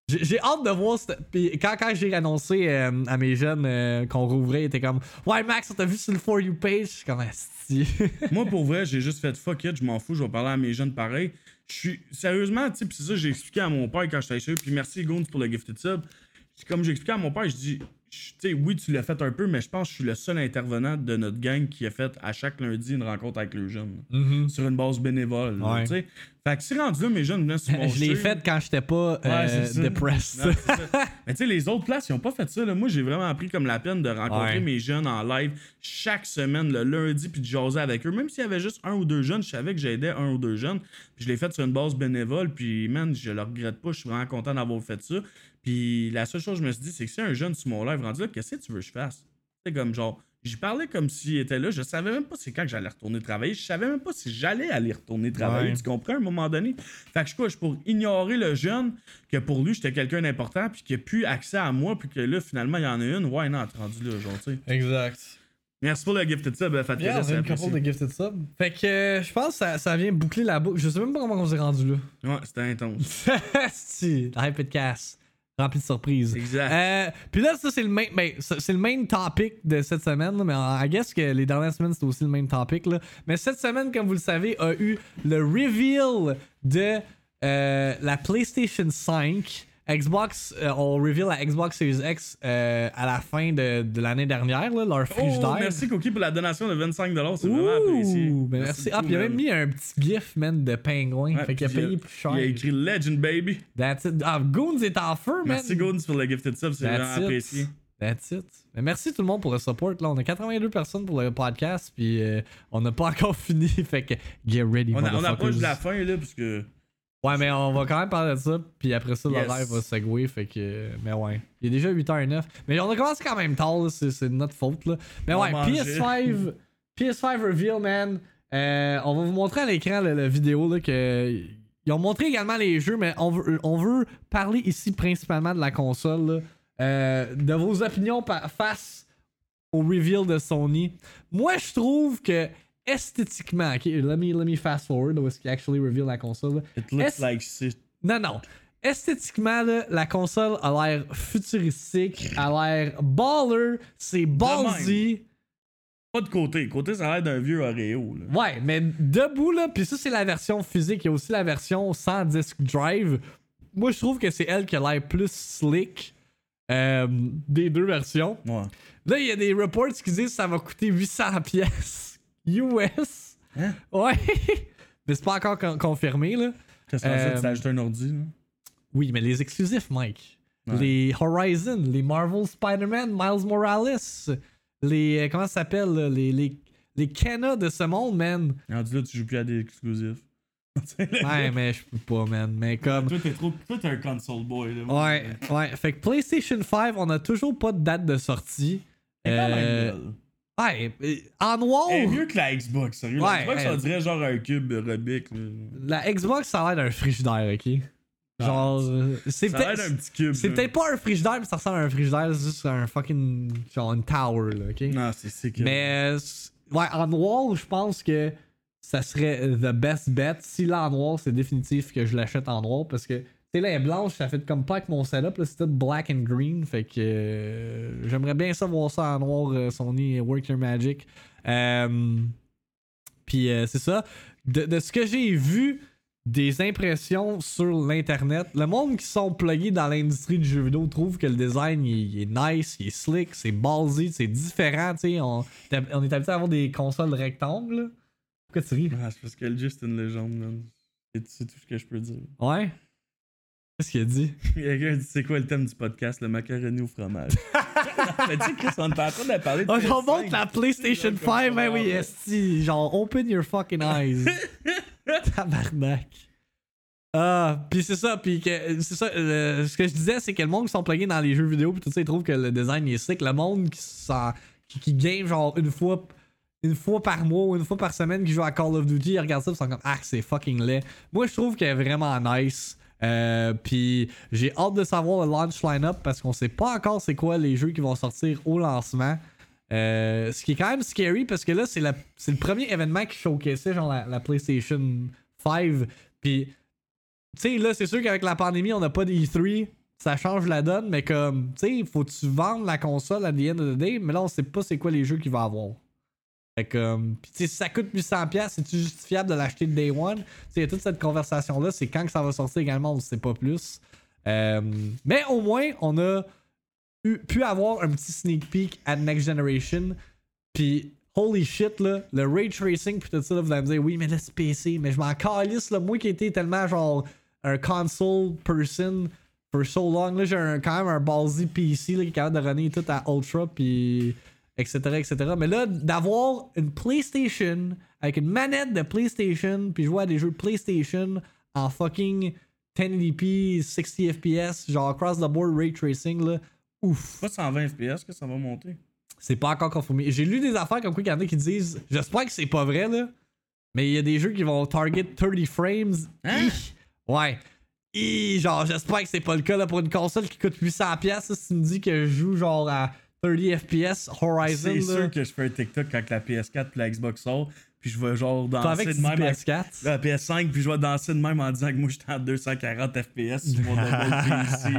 j'ai hâte de voir. Puis quand, quand j'ai annoncé euh, à mes jeunes euh, qu'on rouvrait, ils étaient comme Ouais, Max, on t'a vu sur le For You page. Je suis comme. (laughs) Moi, pour vrai, j'ai juste fait fuck it, je m'en fous, je vais parler à mes jeunes pareil. Je suis. Sérieusement, tu sais, c'est ça, j'ai expliqué à mon père quand j'étais chez eux, puis merci Goons pour le gifted sub. Comme j'ai expliqué à mon père, je dis, sais, oui, tu l'as fait un peu, mais je pense que je suis le seul intervenant de notre gang qui a fait à chaque lundi une rencontre avec le jeune. Mhm. Sur une base bénévole. Ouais. Fait que si rendu là, mes jeunes venaient sur (laughs) mon Je l'ai fait quand j'étais pas euh, Ouais, depressed. Non. (laughs) Mais tu sais, les autres places, ils ont pas fait ça. là. Moi, j'ai vraiment pris comme la peine de rencontrer Ouais. mes jeunes en live chaque semaine, le lundi, puis de jaser avec eux. Même s'il y avait juste un ou deux jeunes, je savais que j'aidais un ou deux jeunes. Puis je l'ai fait sur une base bénévole, puis man, je le regrette pas. Je suis vraiment content d'avoir fait ça. Puis la seule chose que je me suis dit, c'est que si un jeune sur mon live rendu là, qu'est-ce que tu veux que je fasse? C'est comme genre, j'y parlais comme s'il était là. Je savais même pas c'est quand que j'allais retourner travailler. Je savais même pas si j'allais aller retourner travailler. Ouais. Tu comprends à un moment donné? Fait que je couche pour ignorer le jeune, que pour lui, j'étais quelqu'un d'important, puis qui a plus accès à moi, puis que là, finalement, il y en a une. Ouais, non, t'es rendu là, genre, tu sais. Exact. Merci pour le gifted sub, Fat Yeah, une couple de gifted sub. Fait que euh, je pense que ça, ça vient boucler la boucle. Je sais même pas comment on s'est rendu là. Ouais, c'était intense. si, Hype Cast. Rempli de surprises. Exact. Euh, puis là, ça, c'est le main, ben, c'est le main topic de cette semaine. là, mais I guess que les dernières semaines, c'était aussi le même topic. Là. Mais cette semaine, comme vous le savez, a eu le reveal de euh, la PlayStation 5. Xbox, euh, on reveal la Xbox Series X euh, à la fin de, de l'année dernière, là, leur Oh, frigidaire. merci Cookie pour la donation de 25$, c'est vraiment apprécié. Ben merci. Ah, puis il a même mis un petit gif, man, de pingouin. Ouais, fait qu'il a payé plus cher. Il a écrit Legend Baby. That's it. Ah, Goons est en feu, man. Merci Goons pour le gifted sub, c'est vraiment it. apprécié. That's it. Mais merci tout le monde pour le support. Là, on a 82 personnes pour le podcast, puis euh, on n'a pas (laughs) encore fini. Fait que get ready. On, a- on approche de la fin, là, parce que. Ouais, mais on va quand même parler de ça, puis après ça, Yes. le live va segway. Fait que. Mais ouais. Il est déjà 8h09. Mais on a commencé quand même tard, c'est notre faute. Là. Mais On ouais, mangeait. PS5. (laughs) PS5 reveal, man. Euh, on va vous montrer à l'écran la, vidéo là, que. Ils ont montré également les jeux, mais on veut, on veut parler ici principalement de la console. là. Euh, de vos opinions face au reveal de Sony. Moi, je trouve que esthétiquement, ok, let me, let me fast forward, où est-ce qu'il actually reveal la console. It looks like shit. Non, non. esthétiquement, là, la console a l'air futuristique, a l'air baller, c'est ballsy. Pas de côté. Côté, ça a l'air d'un vieux Oreo. Là. Ouais, mais debout, là, puis ça, c'est la version physique. Il y a aussi la version sans disc drive. Moi, je trouve que c'est elle qui a l'air plus slick euh, des deux versions. Ouais. Là, il y a des reports qui disent que ça va coûter 800 pièces US. Hein? Ouais. (laughs) mais c'est pas encore con- confirmé, là. Qu'est-ce que Euh, ça, tu t'ajoutes un ordi, là? Oui, mais les exclusifs, Mike. Ouais. Les Horizon, les Marvel Spider-Man, Miles Morales, les. euh, Comment ça s'appelle, là? Les, les, les Kenna de ce monde, man. Rendu là, tu joues plus à des exclusifs. (laughs) Ouais, mais je peux pas, man. Mais comme. Toi, t'es trop. Toi, t'es un console boy, là. Ouais, ouais. Fait que PlayStation 5, on a toujours pas de date de sortie. Quand même Euh. Ouais, euh, en noir, Elle est mieux que la Xbox, sérieux. Ouais, la Xbox, elle- on dirait genre un cube Rubik, là. la Xbox, ça a l'air d'un frigidaire, ok? Genre, euh, c'est peut-être. d'un petit cube. C'est peut-être pas un frigidaire, mais ça ressemble à un frigidaire, c'est juste un fucking. Genre une tower, là, ok? Non, c'est c'est que. Mais, euh, ouais, en noir, je pense que ça serait the best bet. Si là en noir, c'est définitif que je l'achète en noir parce que, sais, là, elle est blanche, ça fait comme pas avec mon setup, là, c'est tout black and green. Fait que euh, j'aimerais bien ça voir ça en noir, euh, Sony Work Your Magic. Euh, Puis euh, c'est ça. De, de ce que j'ai vu des impressions sur l'internet, le monde qui sont plugués dans l'industrie du jeu vidéo trouve que le design il, il est nice, il est slick, c'est ballsy, c'est différent, tu sais, on, on est habitué à avoir des consoles rectangles. Pourquoi tu ris? Ah, c'est parce que jeu, c'est une légende, man. C'est tout ce que je peux dire. Ouais? Qu'est-ce qu'il a dit? (laughs) Il y a quelqu'un qui dit c'est quoi le thème du podcast Le macaroni au fromage? (laughs) Mais tu sais, Chris, on est en train de parler de. Oh, PS5. on montre la PlayStation Comme 5, ben oui, esti, genre open your fucking eyes. (laughs) Tabarnak. Ah, puis c'est ça, puis que c'est ça, euh, ce que je disais, c'est que le monde qui sont plugués dans les jeux vidéo, puis tout ça, ils trouvent que le design il est sick. Le monde qui, s'en- qui, qui game genre une fois, une fois par mois ou une fois par semaine qui joue à Call of Duty, ils regardent ça, ils sont comme ah c'est fucking laid. Moi je trouve qu'elle est vraiment nice. Euh, puis j'ai hâte de savoir le launch line-up parce qu'on sait pas encore c'est quoi les jeux qui vont sortir au lancement. Euh, ce qui est quand même scary parce que là, c'est, le premier événement qui showcaseait genre la, la PlayStation 5. Puis, tu sais, là, c'est sûr qu'avec la pandémie, on n'a pas d'E3. Ça change la donne, mais comme, tu sais, faut que tu vendes la console à the end of the day, mais là, on sait pas c'est quoi les jeux qu'il va avoir. Fait que, euh, pis si ça coûte 800$, c'est-tu justifiable de l'acheter de day one? Tu sais, il y a toute cette conversation-là, c'est quand que ça va sortir également, on ne sait pas plus. Euh, mais au moins, on a pu avoir un petit sneak peek à Next Generation. Puis, holy shit, là, le ray tracing, puis tout ça, là, vous allez me dire, oui, mais là, c'est PC. Mais je m'en calisse, là, moi qui étais tellement genre un console person for so long, là, j'ai quand même un ballsy PC là, qui est capable de runner tout à Ultra, puis etc., etc. Mais là, d'avoir une PlayStation avec une manette de PlayStation, puis jouer à des jeux PlayStation en fucking 1080p, 60 FPS, genre across the board ray tracing, là, ouf. Pas 120 FPS que ça va monter. C'est pas encore confirmé. J'ai lu des affaires comme quoi il y en a qui disent. J'espère que c'est pas vrai, là. Mais il y a des jeux qui vont target 30 frames. Hein? Ouais. Genre, j'espère que c'est pas le cas là, pour une console qui coûte 800$. piastres, Si tu me dis que je joue genre à 30 FPS Horizon. C'est sûr que je fais un TikTok quand la PS4 et la Xbox sort, puis je vais genre danser avec de même. avec- PS4. La PS5, puis je vais danser de même en disant que moi j'étais en 240 FPS sur mon (laughs) PC.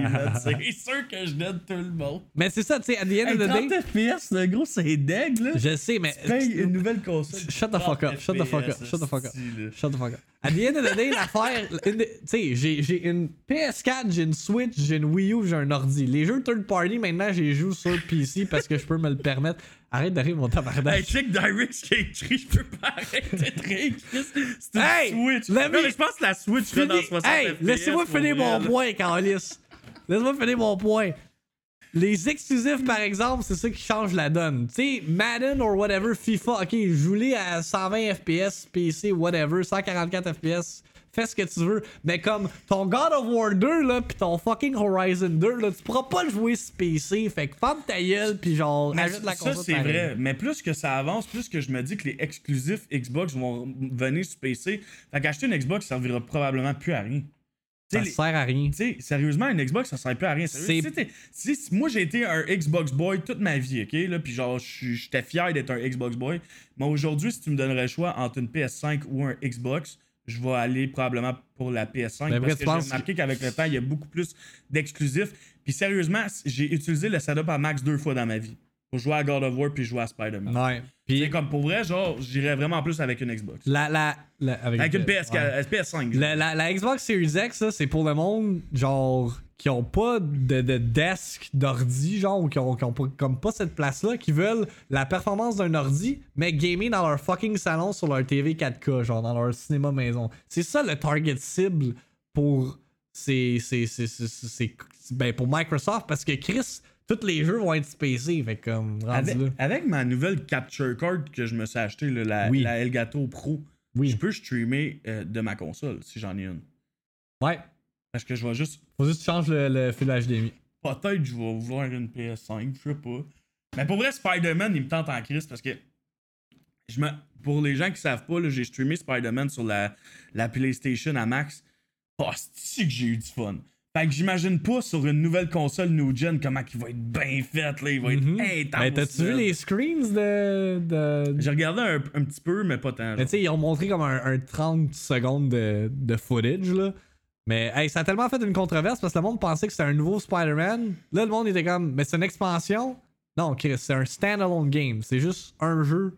C'est sûr que je donne tout le monde. Mais c'est ça, tu sais, at the end Hey, of the 30 day. FPS, le gros, c'est deg, là. Je sais, mais. Paye une nouvelle console. Shut the fuck up, shut the fuck up, shut the fuck up. Shut the fuck up. At the end of the day, l'affaire. Tu sais, j'ai, j'ai une PS4, j'ai une Switch, j'ai une Wii U, j'ai un ordi. Les jeux third party, maintenant, j'ai joue sur PC parce que je peux me le permettre. Arrête de rire, mon tabarnak. Hey, check Direct qui a écrit, je peux pas arrêter de rire. C'est une Hey, Switch. Non, mais je pense que la Switch serait dans Fini- 60 Hey, laissez-moi finir mon point, Carlis. Laisse-moi finir mon point. Les exclusifs, par exemple, c'est ça qui change la donne. Tu sais, Madden or whatever, FIFA, ok, joue-les à 120 FPS, PC, whatever, 144 FPS, fais ce que tu veux. Mais comme ton God of War 2, là, pis ton fucking Horizon 2, là, tu pourras pas le jouer sur PC. Fait que ferme ta gueule, pis genre, Mais ajoute la ça, console. c'est pareil. vrai. Mais plus que ça avance, plus que je me dis que les exclusifs Xbox vont venir sur PC. Fait qu'acheter une Xbox, ça servira probablement plus à rien. Ça les- sert à rien. Tu sais, sérieusement, une Xbox, ça sert plus à rien. Sérieux, C'est- si- si- moi, j'ai été un Xbox boy toute ma vie, ok? Là, puis genre, je suis- j'étais fier d'être un Xbox boy. Mais aujourd'hui, si tu me donnerais le choix entre une PS5 ou un Xbox, je vais aller probablement pour la PS5 Mais après, parce tu que j'ai remarqué qu'avec le temps, il y a beaucoup plus d'exclusifs. Puis sérieusement, j'ai utilisé le setup à max deux fois dans ma vie. Pour jouer à God of War puis jouer à Spider-Man. Ouais. Puis comme pour vrai, genre, j'irais vraiment plus avec une Xbox. la, la, la- avec, Avec une ouais. PS4, euh, PS5. La, la- la Xbox Series X, ça, c'est pour le monde, genre, qui ont pas de, de desk d'ordi, genre, ou qui ont, qui ont pas, comme pas cette place-là, qui veulent la performance d'un ordi, mais gamer dans leur fucking salon sur leur TV 4K, genre, dans leur cinéma maison. C'est ça le target cible pour ces, ces, ben, pour Microsoft, parce que Chris, tous les jeux vont être spacés, fait comme, Avec, avec ma nouvelle capture card que je me suis acheté, là, la, Oui. la Elgato Pro, Oui. je peux streamer euh, de ma console si j'en ai une. Ouais. Parce que je vais juste. Faut juste changes le, le fil HDMI. Peut-être que je vais vouloir une PS5, je sais pas. Mais pour vrai, Spider-Man, il me tente en crise parce que. Je me... Pour les gens qui savent pas, j'ai streamé Spider-Man sur la, la PlayStation à max. Oh, c'est que j'ai eu du fun? Fait que j'imagine pas sur une nouvelle console New Gen comment il va être bien fait, là. Il va être intense. Ben, t'as-tu vu les screens de. de... J'ai regardé un, un petit peu, mais pas tant. Mais tu sais, ils ont montré comme un, un 30 secondes de, de footage, là. Mais hey, ça a tellement fait une controverse parce que le monde pensait que c'était un nouveau Spider-Man. Là, le monde était comme, mais c'est une expansion? Non, Chris, c'est un standalone game. C'est juste un jeu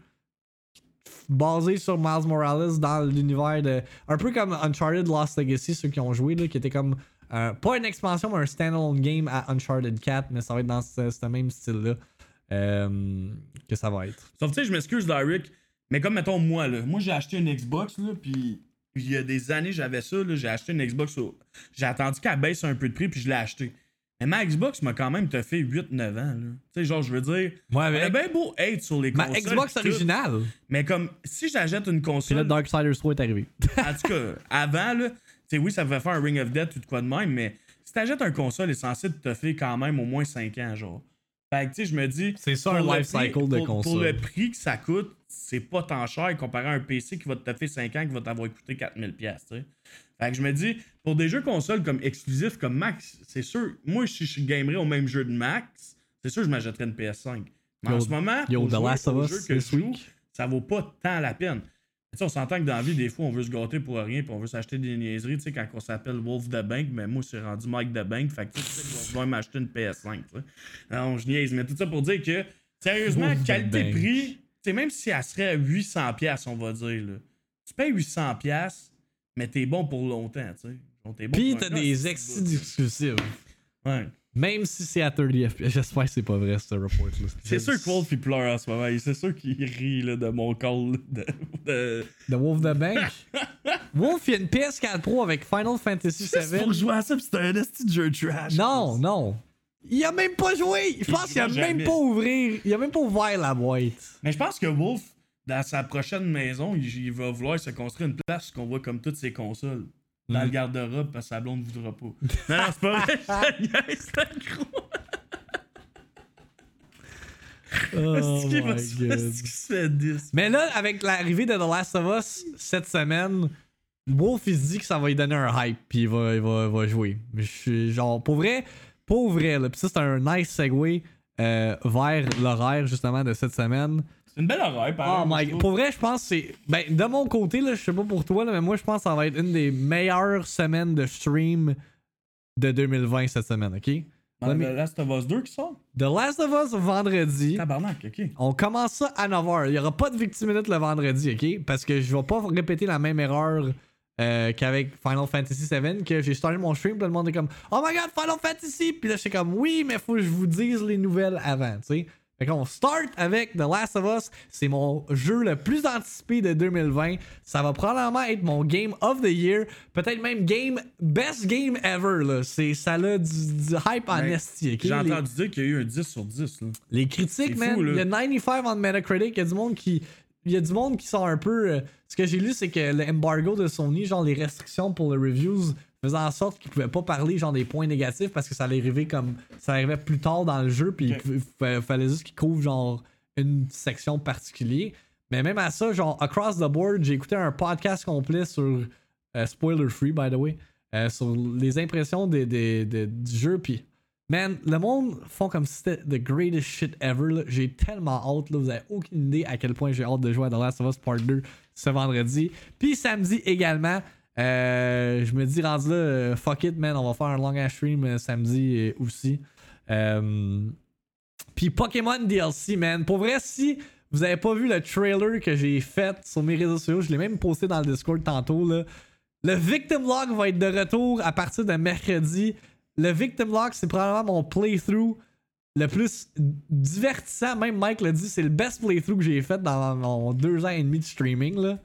basé sur Miles Morales dans l'univers de. Un peu comme Uncharted Lost Legacy, ceux qui ont joué, là, qui était comme. euh, pas une expansion, mais un standalone game à Uncharted 4, mais ça va être dans ce, même style-là euh, que ça va être. Sauf, tu sais, je m'excuse, Derek, mais comme, mettons, moi, là. Moi, j'ai acheté une Xbox, là, puis il y a des années, j'avais ça, là. J'ai acheté une Xbox. au- J'ai attendu qu'elle baisse un peu de prix, puis je l'ai acheté. Mais ma Xbox m'a quand même te fait 8-9 ans, là. Tu sais, genre, je veux dire. On a avec bien beau hate sur les ma consoles. Xbox pis tout, originale. Mais comme, si j'achète une Puis là, console. Darksiders 3 est arrivé. (laughs) En tout cas, avant, là, tu sais, oui, ça va faire un Ring of Death ou de quoi de même, mais si t'achètes un console, il est censé te faire quand même au moins 5 ans, genre. Fait que, tu sais, je me dis. C'est ça, un life prix- cycle de pour- Pour console. le prix que ça coûte, c'est pas tant cher comparé à un PC qui va te faire 5 ans qui va t'avoir coûté 4000$, tu sais. Fait que je me dis, pour des jeux consoles comme exclusifs comme Max, c'est sûr, moi, si je gamerais au même jeu de Max, c'est sûr que je m'achèterais une PS5. Mais en ce moment, yo, pour jouer que je joue, ça vaut pas tant la peine. Tu sais, on s'entend que dans la vie, des fois, on veut se gâter pour rien, puis on veut s'acheter des niaiseries, tu sais, quand on s'appelle Wolf the Bank, mais moi, c'est rendu Mike the Bank, fait que tu sais, je vais m'acheter une PS5, tu sais. Non, je niaise, mais tout ça pour dire que, sérieusement, qualité-prix, sais, même si elle serait à 800$, on va dire, là, tu payes 800$, mais t'es bon pour longtemps, tu sais. Bon Puis t'as des an, ex c'est du exclusifs. bout. Ouais. Même si c'est à 30 FPS. J'espère que c'est pas vrai, ce report-là. C'est sûr que Wolf, il pleure en ce moment. C'est sûr qu'il rit là, de mon call de, de... The Wolf the Bank? (laughs) Wolf, il y a une PS4 Pro avec Final Fantasy C'est VII. pour jouer à ça, c'est un esti de jeu trash. Non, non. Il a même pas joué. Je pense qu'il a même pas ouvert. Il a même pas ouvert la boîte. Mais je pense que Wolf, dans sa prochaine maison, il, il va vouloir se construire une place qu'on voit comme toutes ses consoles. Dans le garde-robe, parce que sa blonde ne voudra pas. Non, non, c'est pas vrai. (laughs) C'est un gros. Oh (laughs) va my se God. est-ce qu'il se fait 10? Mais là, avec l'arrivée de The Last of Us cette semaine, Wolf il se dit que ça va lui donner un hype, puis il va, il va, il va jouer. Mais je suis genre, pour vrai, pour vrai, là, puis ça c'est un nice segue euh, vers l'horaire justement de cette semaine. C'est une belle horaire, pareil. Oh my. Pour vrai, je pense que c'est. Ben, de mon côté, là, je sais pas pour toi, là, mais moi je pense que ça va être une des meilleures semaines de stream de 2020 cette semaine, ok? Dans Let me- The Last of Us 2 qui sort? The Last of Us vendredi. Tabarnak, ok. On commence ça à 9h. Il n'y aura pas de victime minute le vendredi, ok? Parce que je vais pas répéter la même erreur euh, qu'avec Final Fantasy VII, que j'ai starté mon stream, puis le monde est comme Oh my god, Final Fantasy! Puis là, j'étais comme Oui, mais faut que je vous dise les nouvelles avant, tu sais. Fait qu'on start avec The Last of Us. C'est mon jeu le plus anticipé de 2020. Ça va probablement être mon game of the year. Peut-être même game, best game ever, là. C'est, ça a du, du hype en Ben, esti? J'ai Les- entendu dire qu'il y a eu un 10 sur 10. Là. les critiques, man, fou, il y a 95 en Metacritic, il y a du monde qui. Il y a du monde qui sort un peu. euh, ce que j'ai lu, c'est que l'embargo de Sony, genre les restrictions pour les reviews, faisaient en sorte qu'ils pouvaient pas parler genre des points négatifs parce que ça allait arriver comme. Ça arrivait plus tard dans le jeu, puis il fa- fallait juste qu'ils couvrent genre une section particulière. Mais même à ça, genre, across the board, j'ai écouté un podcast complet sur. euh, spoiler free, by the way. euh, sur les impressions des, des- des- du jeu, puis Man, le monde font comme si c'était the greatest shit ever. J'ai tellement hâte. Là. Vous avez aucune idée à quel point j'ai hâte de jouer à The Last of Us Part 2 ce vendredi. Puis samedi également. euh, je me dis, rendu là, euh, fuck it, man. On va faire un long ass stream euh, samedi aussi. Puis Pokémon DLC, man. Pour vrai, si vous avez pas vu le trailer que j'ai fait sur mes réseaux sociaux, je l'ai même posté dans le Discord tantôt. Là. Le Victim Log va être de retour à partir de mercredi. Le Victim Log, c'est probablement mon playthrough le plus divertissant. Même Mike l'a dit, c'est le best playthrough que j'ai fait dans mon deux ans et demi de streaming. Là.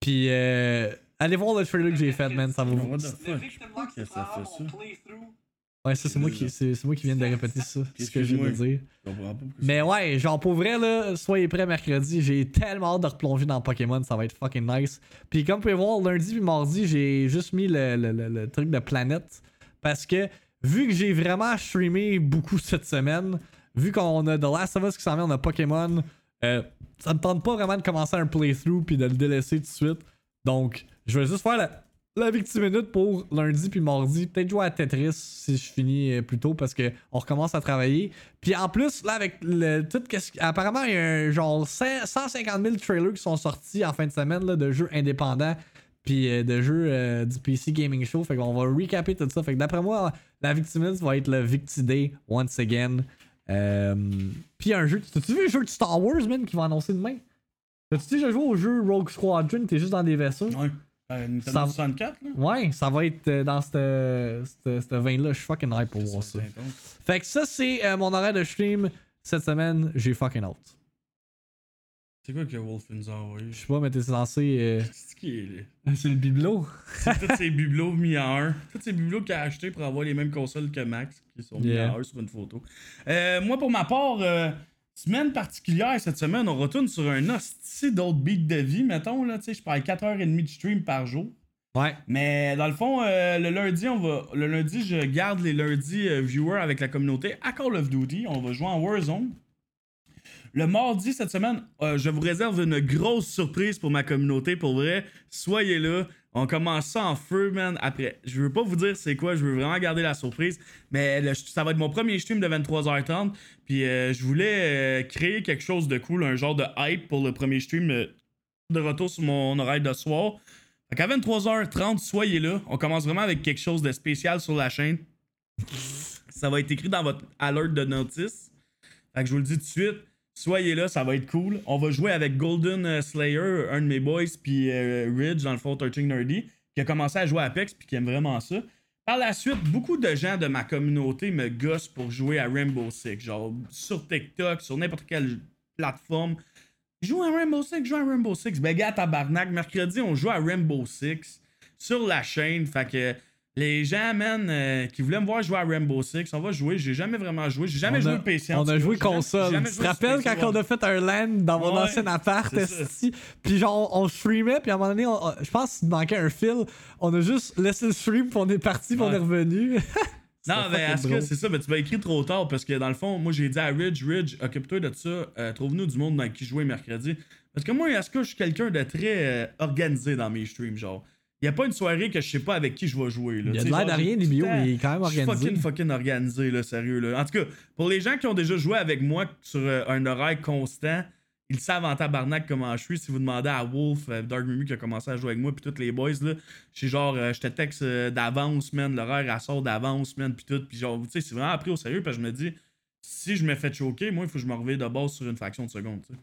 Puis euh, allez voir le trailer que j'ai fait, man. Ça va vous. Que ça fait ça? Ouais, ça, c'est moi, qui, c'est, moi qui viens de répéter ça. C'est ce que je viens de dire. Mais ouais, genre pour vrai là, soyez prêts mercredi. J'ai tellement hâte de replonger dans Pokémon, ça va être fucking nice. Puis comme vous pouvez voir, lundi puis mardi, j'ai juste mis le, le- le- le truc de planète. Parce que vu que j'ai vraiment streamé beaucoup cette semaine, vu qu'on a The Last of Us qui s'en vient, on a Pokémon, euh, ça me tente pas vraiment de commencer un playthrough puis de le délaisser tout de suite. Donc, je vais juste faire la, la victime minute pour lundi puis mardi. Peut-être jouer à Tetris si je finis euh, plus tôt parce que on recommence à travailler. Puis en plus, là, avec le tout, apparemment, il y a genre 100 150 000 trailers qui sont sortis en fin de semaine là, de jeux indépendants. Puis euh, de jeux du PC Gaming Show. Fait qu'on va recaper tout ça. Fait que d'après moi, la victime minute va être le Victi Day once again. Euh, puis un jeu. T'as-tu vu le jeu de Star Wars, man, qui va annoncer demain? T'as-tu déjà joué au jeu Rogue Squadron? T'es juste dans des vaisseaux? Ouais. Euh, Nintendo Ça- 64, là? Ouais, ça va être euh, dans cette, cette, cette veine-là. Je suis fucking hype pour voir ça. Fait que ça, c'est euh, mon horaire de stream cette semaine. J'ai fucking hâte. C'est quoi que Wolf nous a envoyé? Je sais pas, mais t'es censé. euh, C'est qui est? C'est le bibelot. C'est tous ces bibelots mis en un. Tous ces bibelots qu'il a achetés pour avoir les mêmes consoles que Max, qui sont mis Yeah. en un sur une photo. Euh, moi, pour ma part, euh, semaine particulière cette semaine, on retourne sur un hostie d'autres beats de vie, mettons. Là, je parle 4h30 de stream par jour. Ouais. Mais dans le fond, le lundi, on va. Le lundi, je garde les lundis viewers avec la communauté à Call of Duty. On va jouer en Warzone. Le mardi cette semaine, euh, je vous réserve une grosse surprise pour ma communauté. Pour vrai, soyez là. On commence ça en feu, man. Après, je veux pas vous dire c'est quoi, je veux vraiment garder la surprise. Mais ça va être mon premier stream de 23h30. Puis euh, je voulais euh, créer quelque chose de cool, un genre de hype pour le premier stream de retour sur mon oreille de soir. Fait qu'à 23h30, soyez là. On commence vraiment avec quelque chose de spécial sur la chaîne. Ça va être écrit dans votre alert de notice. Fait que je vous le dis tout de suite. Soyez là, ça va être cool. On va jouer avec Golden euh, Slayer, un de mes boys, puis euh, Ridge, dans le fond, Touching Nerdy, qui a commencé à jouer à Apex, puis qui aime vraiment ça. Par la suite, beaucoup de gens de ma communauté me gossent pour jouer à Rainbow Six. Genre, sur TikTok, sur n'importe quelle plateforme. Joue à Rainbow Six, joue à Rainbow Six. Ben, gars, tabarnak, mercredi, on joue à Rainbow Six sur la chaîne. Fait que les gens, man, euh, qui voulaient me voir jouer à Rainbow Six, on va jouer. J'ai jamais vraiment joué. J'ai jamais on joué a, PC. On a joué console. Tu te rappelles quand on a fait un LAN dans mon Ouais, ancien appart? Puis genre, on streamait, puis à un moment donné, on- je pense qu'il manquait un fil. On a juste laissé le stream, puis on est parti, puis on est revenu. (laughs) Non, mais est-ce que c'est ça? Mais tu m'as écrit trop tard parce que dans le fond, moi j'ai dit à Ridge, Ridge, occupe-toi de ça, euh, trouve-nous du monde dans qui jouer mercredi. Parce que moi, est-ce que je suis quelqu'un de très euh, organisé dans mes streams, genre? Il y a pas une soirée que je sais pas avec qui je vais jouer. Là. Il y a de l'air de rien, les bio, mais il est quand même organisé. fucking fucking organisé, là, sérieux. Là. En tout cas, pour les gens qui ont déjà joué avec moi sur euh, un horaire constant, ils savent en tabarnak comment je suis. Si vous demandez à Wolf, euh, Dark Mimi qui a commencé à jouer avec moi, puis tous les boys, là, je suis genre, euh, je te texte euh, d'avance, man, l'horaire, elle sort d'avance, man, puis tout. Puis genre, tu sais, c'est vraiment pris au sérieux, parce que je me dis, si je me fais choquer, moi, il faut que je me réveille de base sur une fraction de seconde, tu sais.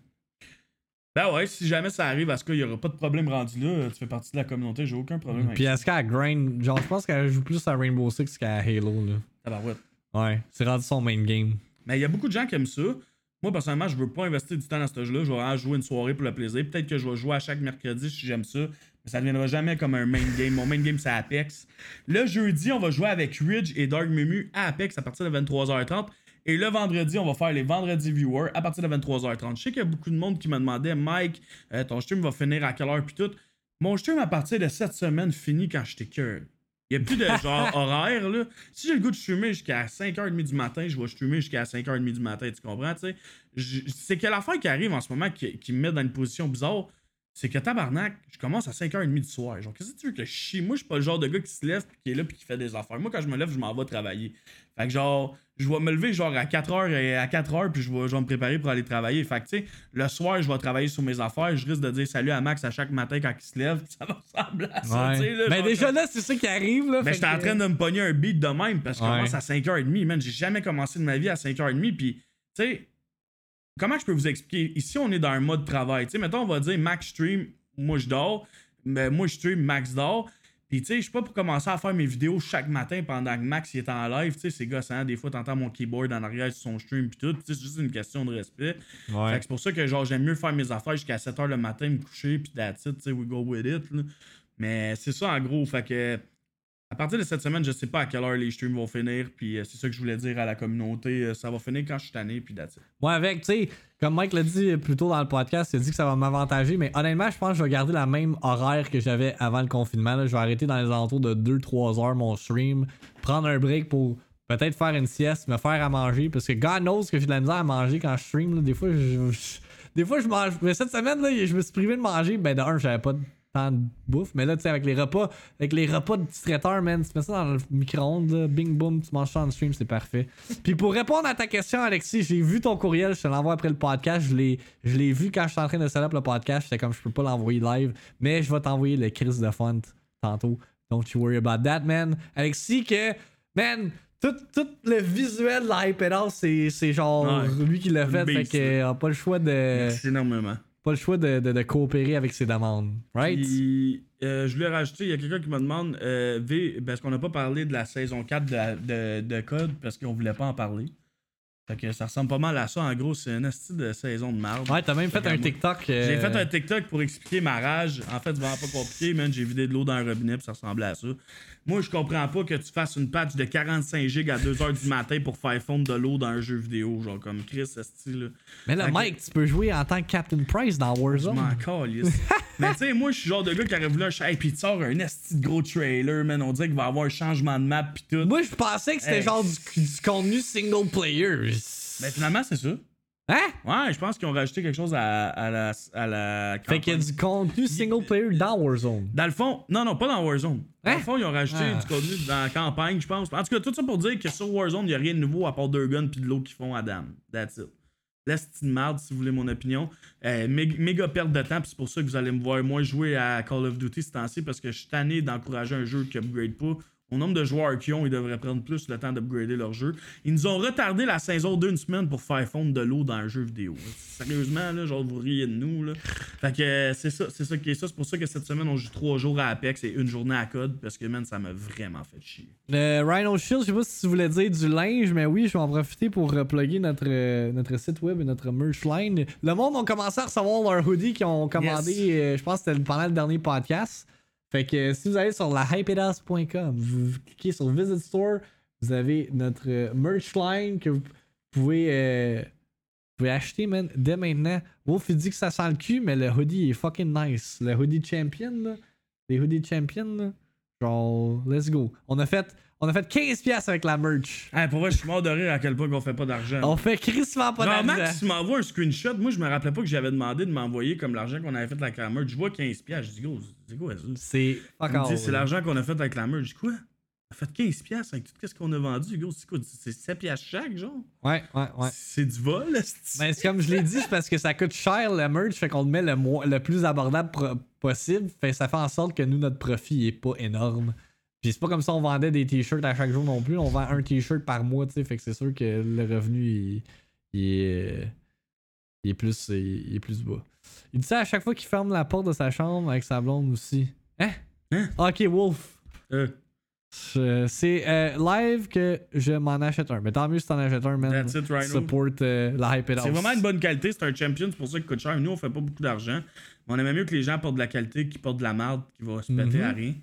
Ben ouais, si jamais ça arrive à ce qu'il y aura pas de problème rendu là, tu fais partie de la communauté, j'ai aucun problème avec Puis est-ce qu'elle grind, genre, je pense qu'elle joue plus à Rainbow Six qu'à Halo, là. Tabarouette. Ouais, c'est rendu son main game. Mais il y a beaucoup de gens qui aiment ça. Moi, personnellement, je veux pas investir du temps dans ce jeu-là. Je vais vraiment jouer une soirée pour le plaisir. Peut-être que je vais jouer à chaque mercredi si j'aime ça. Mais ça ne deviendra jamais comme un main game. Mon main game, c'est Apex. Le jeudi, on va jouer avec Ridge et Dark Mumu à Apex à partir de 23h30. Et le vendredi, on va faire les vendredis viewers à partir de 23h30. Je sais qu'il y a beaucoup de monde qui me demandait, Mike, euh, ton stream va finir à quelle heure puis tout. Mon stream à partir de cette semaine finit quand j'étais cœur. Il n'y a plus de genre (laughs) horaire, là. Si j'ai le goût de streamer jusqu'à 5h30 du matin, je vais streamer jusqu'à 5h30 du matin, tu comprends, tu sais? C'est que l'affaire qui arrive en ce moment qui, qui me met dans une position bizarre, c'est que tabarnak, je commence à 5h30 du soir. Genre, qu'est-ce que tu veux que je chie? Moi, je suis pas le genre de gars qui se lève pis qui est là pis qui fait des affaires. Moi, quand je me lève, je m'en vais travailler. Fait que genre, je vais me lever genre à 4h et à 4h puis je vais, je vais me préparer pour aller travailler. Fait que tu sais, le soir, je vais travailler sur mes affaires. Je risque de dire salut à Max à chaque matin quand il se lève (laughs) ça va ressembler à ça, Ouais. là, genre, déjà là, c'est ça qui arrive. Là, mais j'étais en train de me pogner un beat de même parce que je commence à 5h30, man. J'ai jamais commencé de ma vie à 5h30. Puis, tu sais, comment je peux vous expliquer? Ici, on est dans un mode travail. Tu sais, mettons, on va dire Max stream, moi je dors. Mais moi je stream, Max dort. Puis, tu sais, je suis pas pour commencer à faire mes vidéos chaque matin pendant que Max il est en live. Tu sais, c'est gossant. Des fois, t'entends mon keyboard en arrière sur son stream. Puis tout. C'est juste une question de respect. Ouais. Fait que c'est pour ça que genre j'aime mieux faire mes affaires jusqu'à 7h le matin, me coucher, puis that's it, tu sais, we go with it. là. Mais c'est ça en gros, fait que à partir de cette semaine, je sais pas à quelle heure les streams vont finir, puis euh, c'est ça que je voulais dire à la communauté, euh, ça va finir quand je suis tanné, puis it. Moi, avec, tu sais, comme Mike l'a dit plus tôt dans le podcast, il a dit que ça va m'avantager, mais honnêtement, je pense que je vais garder la même horaire que j'avais avant le confinement. là. Je vais arrêter dans les alentours de 2-3 heures mon stream, prendre un break pour peut-être faire une sieste, me faire à manger, parce que God knows que j'ai de la misère à manger quand je stream. Des fois, je, des fois, je mange. Mais cette semaine, là, je me suis privé de manger. Ben, de un, j'avais pas tant de bouffe, mais là, tu sais, avec les repas, avec les repas de petit traiteur, man, tu mets ça dans le micro-ondes, bing boom, tu manges ça en stream, c'est parfait. (laughs) Puis pour répondre à ta question, Alexis, j'ai vu ton courriel, je te l'envoie après le podcast. Je l'ai, je l'ai vu quand je suis en train de setup le podcast. J'étais comme, je peux pas l'envoyer live, mais je vais t'envoyer le Chris de font tantôt. Don't you worry about that, man. Alexis, que, man, tout, tout le visuel de la c'est, c'est genre Ouais. lui qui l'a fait. Fait beast, que, euh, pas le choix de, Merci énormément. Pas le choix de, de, de coopérer avec ses demandes. Right? Puis, euh, je voulais rajouter, il y a quelqu'un qui me demande, euh, V, parce qu'on n'a pas parlé de la saison 4 de, la- de, de Code, parce qu'on voulait pas en parler. Fait que ça ressemble pas mal à ça. En gros, c'est une astuce de saison de merde. Ouais, t'as même fait un. TikTok. euh, J'ai fait un TikTok pour expliquer ma rage. En fait, c'est vraiment pas compliqué, man. J'ai vidé de l'eau dans un robinet, puis ça ressemblait à ça. Moi, je comprends pas que tu fasses une patch de 45 gigs à 2h du matin pour faire fondre de l'eau dans un jeu vidéo. Genre comme Chris, ce style Mais là, que- Mike, tu peux jouer en tant que Captain Price dans Je Warzone. m'en. (laughs) Mais tu sais, moi, je suis genre de gars qui aurait voulu un chat. Hey, puis tu sors un esti de gros trailer, man. On dirait qu'il va y avoir un changement de map, pis tout. Moi, je pensais que c'était Hey. genre du, du contenu single player. Mais finalement, c'est ça. Hein? Ouais, je pense qu'ils ont rajouté quelque chose à, à la. À la Fait qu'il y a du contenu single player dans Warzone. Dans le fond, non, non, pas dans Warzone. Dans Hein? le fond, ils ont rajouté Ah. du contenu dans la campagne, je pense. En tout cas, tout ça pour dire que sur Warzone, il n'y a rien de nouveau à part deux guns puis de l'eau qu'ils font à dame. That's it. Laisse une marde si vous voulez mon opinion. Euh, mé- méga perte de temps, puis c'est pour ça que vous allez me voir moins jouer à Call of Duty ce temps-ci parce que je suis tanné d'encourager un jeu qui upgrade pas. Au nombre de joueurs qu'ils ont, ils devraient prendre plus le temps d'upgrader leur jeu. Ils nous ont retardé la saison d'une semaine pour faire fondre de l'eau dans un jeu vidéo. Sérieusement, là, genre vous riez de nous. Là. Fait que euh, c'est ça, c'est ça qui est ça. C'est pour ça que cette semaine, on joue trois jours à Apex et une journée à Code parce que, man, ça m'a vraiment fait chier. Le Rhino Shield, je sais pas si tu voulais dire du linge, mais oui, je vais en profiter pour reploguer notre, euh, notre site web et notre merch line. Le monde ont commencé à recevoir leur hoodie qu'ils ont commandé, Yes. euh, je pense que c'était pendant le dernier podcast. Fait que si vous allez sur la hypeadas.com, vous cliquez sur Visit Store, vous avez notre euh, merch line que vous pouvez, euh, pouvez acheter man, dès maintenant. Wolf il dit que ça sent le cul, mais le hoodie est fucking nice. Le hoodie champion, là, les hoodies champion, genre, let's go. On a fait, on a fait 15$ piastres avec la merch. Hey, pour vrai, je suis mort de rire à quel point qu'on fait pas d'argent. On fait crissement pas d'argent. Max, tu m'envoies un screenshot. Moi, je me rappelais pas que j'avais demandé de m'envoyer comme l'argent qu'on avait fait avec la merch. Je vois 15$. piastres. Je dis, gros, c'est quoi ça? C'est c'est l'argent qu'on a fait avec la merch. Je dis, quoi? On a fait 15$ piastres avec tout ce qu'on a vendu, gros. C'est quoi? C'est 7$ piastres chaque, genre? Ouais, ouais, ouais. C'est du vol, esti. Ben, c'est comme je l'ai dit, c'est parce que ça coûte cher le merch, fait qu'on le met le, le plus abordable possible. Fait ça fait en sorte que nous, notre profit est pas énorme. Puis c'est pas comme ça on vendait des t-shirts à chaque jour non plus. On vend un t-shirt par mois, tu sais. Fait que c'est sûr que le revenu il, il est, il est plus, il est plus bas. Il dit ça à chaque fois qu'il ferme la porte de sa chambre avec sa blonde aussi. Hein? Hein? Ok, Wolf. Euh, C'est euh, live que je m'en achète un. Mais tant mieux si t'en achètes un, man. That's it, Rhino. Support euh, la hype C'est vraiment une bonne qualité, c'est un champion, c'est pour ça qu'il coûte cher. Nous, on fait pas beaucoup d'argent. Mais on aimait mieux que les gens portent de la qualité qui portent de la merde qui va se péter Mhm. à rien.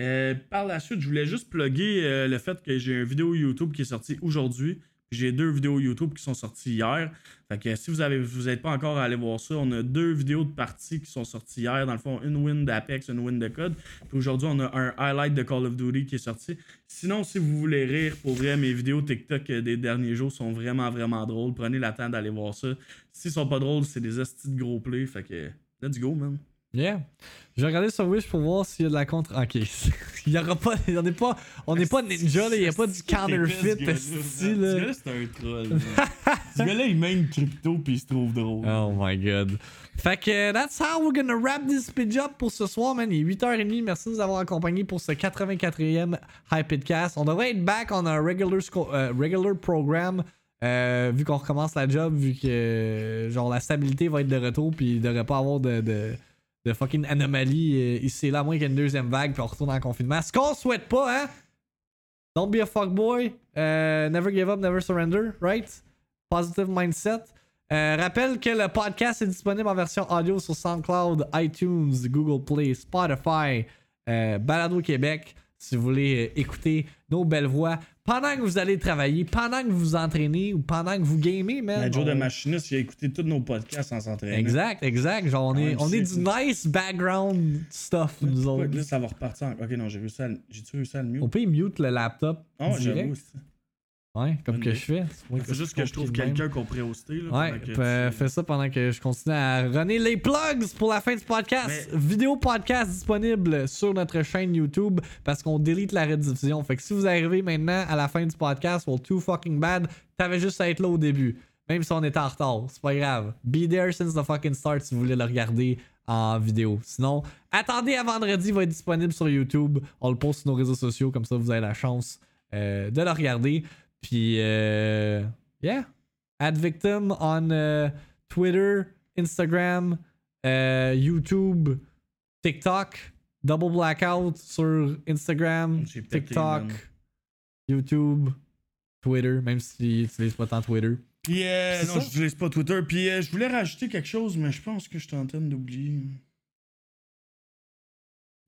Euh, par la suite, je voulais juste plugger euh, le fait que j'ai une vidéo YouTube qui est sortie aujourd'hui. J'ai deux vidéos YouTube qui sont sorties hier. Fait que si vous n'êtes pas encore à aller voir ça, on a deux vidéos de parties qui sont sorties hier. Dans le fond, une win d'Apex, une win de Code. Puis aujourd'hui, on a un highlight de Call of Duty qui est sorti. Sinon, si vous voulez rire, pour vrai, mes vidéos TikTok euh, des derniers jours sont vraiment, vraiment drôles. Prenez la temps d'aller voir ça. S'ils sont pas drôles, c'est des hosties de gros plays. Fait que, let's go, man. Yeah. Je vais regarder sur Wish pour voir s'il y a de la contre. Ok. (laughs) il y aura pas. On n'est pas, on n'est pas ninja, là. Il n'y a pas du counterfeit, Ce là? gars-là, c'est un troll. Ce gars-là, il mène crypto puis il se trouve drôle. Oh my god. Fait que that's how we're gonna wrap this pitch up pour ce soir, man. Il est 8h30. Merci de nous avoir accompagnés pour ce 84e Hypedcast. On devrait être back on a regular, euh, regular program. euh, vu qu'on recommence la job, vu que euh, genre la stabilité va être de retour, puis il devrait pas avoir de, de, de fucking anomalie ici et là, moins qu'il y ait une deuxième vague, puis on retourne en confinement. Ce qu'on souhaite pas, hein? Don't be a fuckboy. Euh, never give up, never surrender, right? Positive mindset. Euh, rappelle que le podcast est disponible en version audio sur SoundCloud, iTunes, Google Play, Spotify, euh, Balado Québec. Si vous voulez écouter nos belles voix pendant que vous allez travailler, pendant que vous vous entraînez ou pendant que vous gamez, man. Mais Joe on- de Machiniste, a écouté tous nos podcasts en s'entraînant. Exact, exact. Genre, on est, Ouais, on est du nice background stuff, nous Pourquoi- autres. Là, ça va repartir. en- Ok, non, j'ai réussi à. le- J'ai-tu réussi à le On mute? peut mute le laptop. Ah, direct. j'avoue. Ouais, comme que je fais. C'est moi faut juste que je trouve quelqu'un qu'on pourrait hoster. Là, Ouais, que tu- fais ça pendant que je continue à runner les plugs pour la fin du podcast. Mais- Vidéo podcast disponible sur notre chaîne YouTube parce qu'on délite la rediffusion. Fait que si vous arrivez maintenant à la fin du podcast, well, too fucking bad, t'avais juste à être là au début. Même si on était en retard, c'est pas grave. Be there since the fucking start si vous voulez le regarder en vidéo. Sinon, attendez à vendredi, il va être disponible sur YouTube. On le poste sur nos réseaux sociaux, comme ça vous avez la chance euh, de le regarder. Puis, euh, yeah. Ad Victim on euh, Twitter, Instagram, euh, YouTube, TikTok. Double Blackout sur Instagram, TikTok. YouTube, Twitter, même si tu n'utilises pas tant Twitter. Puis, euh, non, ça? je n'utilise pas Twitter. Puis, je voulais rajouter quelque chose, mais je pense que je suis en train d'oublier.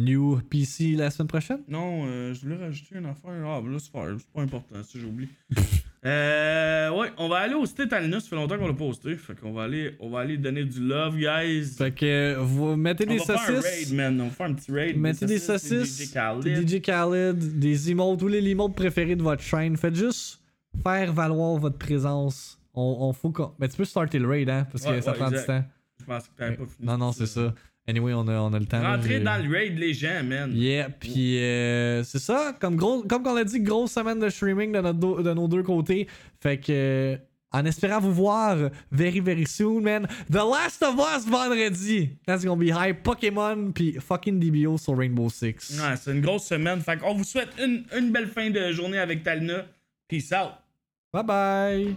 New PC la semaine prochaine? Non, euh, je voulais rajouter une affaire. Ah, ben là, c'est pas, important, ça, j'oublie. (laughs) euh, ouais, on va aller au State Alina, ça fait longtemps qu'on l'a posté. Fait qu'on va aller, on va aller donner du love, guys. Fait que vous mettez on des va faire un raid, saucisses. man. On va faire un petit raid. Mettez des des saucisses, DJ Khaled. des DJ Khaled, des emotes, tous les emotes préférés de votre chaîne. Faites juste faire valoir votre présence. On, on faut qu'on... Mais tu peux starter le raid, hein, parce que Ouais, ça ouais, prend exact. du temps. Je pense que t'avais pas fini. Non, non, c'est ça. Anyway, on a, on a le temps. j'ai- dans le raid, les gens, man. Yeah, puis euh, c'est ça, comme gros, comme on l'a dit, grosse semaine de streaming de, notre do- de nos deux côtés. Fait que, en espérant vous voir very very soon, man. The Last of Us vendredi. That's gonna be hype. Pokémon, puis fucking DBO sur Rainbow Six. Ouais, c'est une grosse semaine. Fait qu'on vous souhaite une, une belle fin de journée avec Talna. Peace out. Bye bye.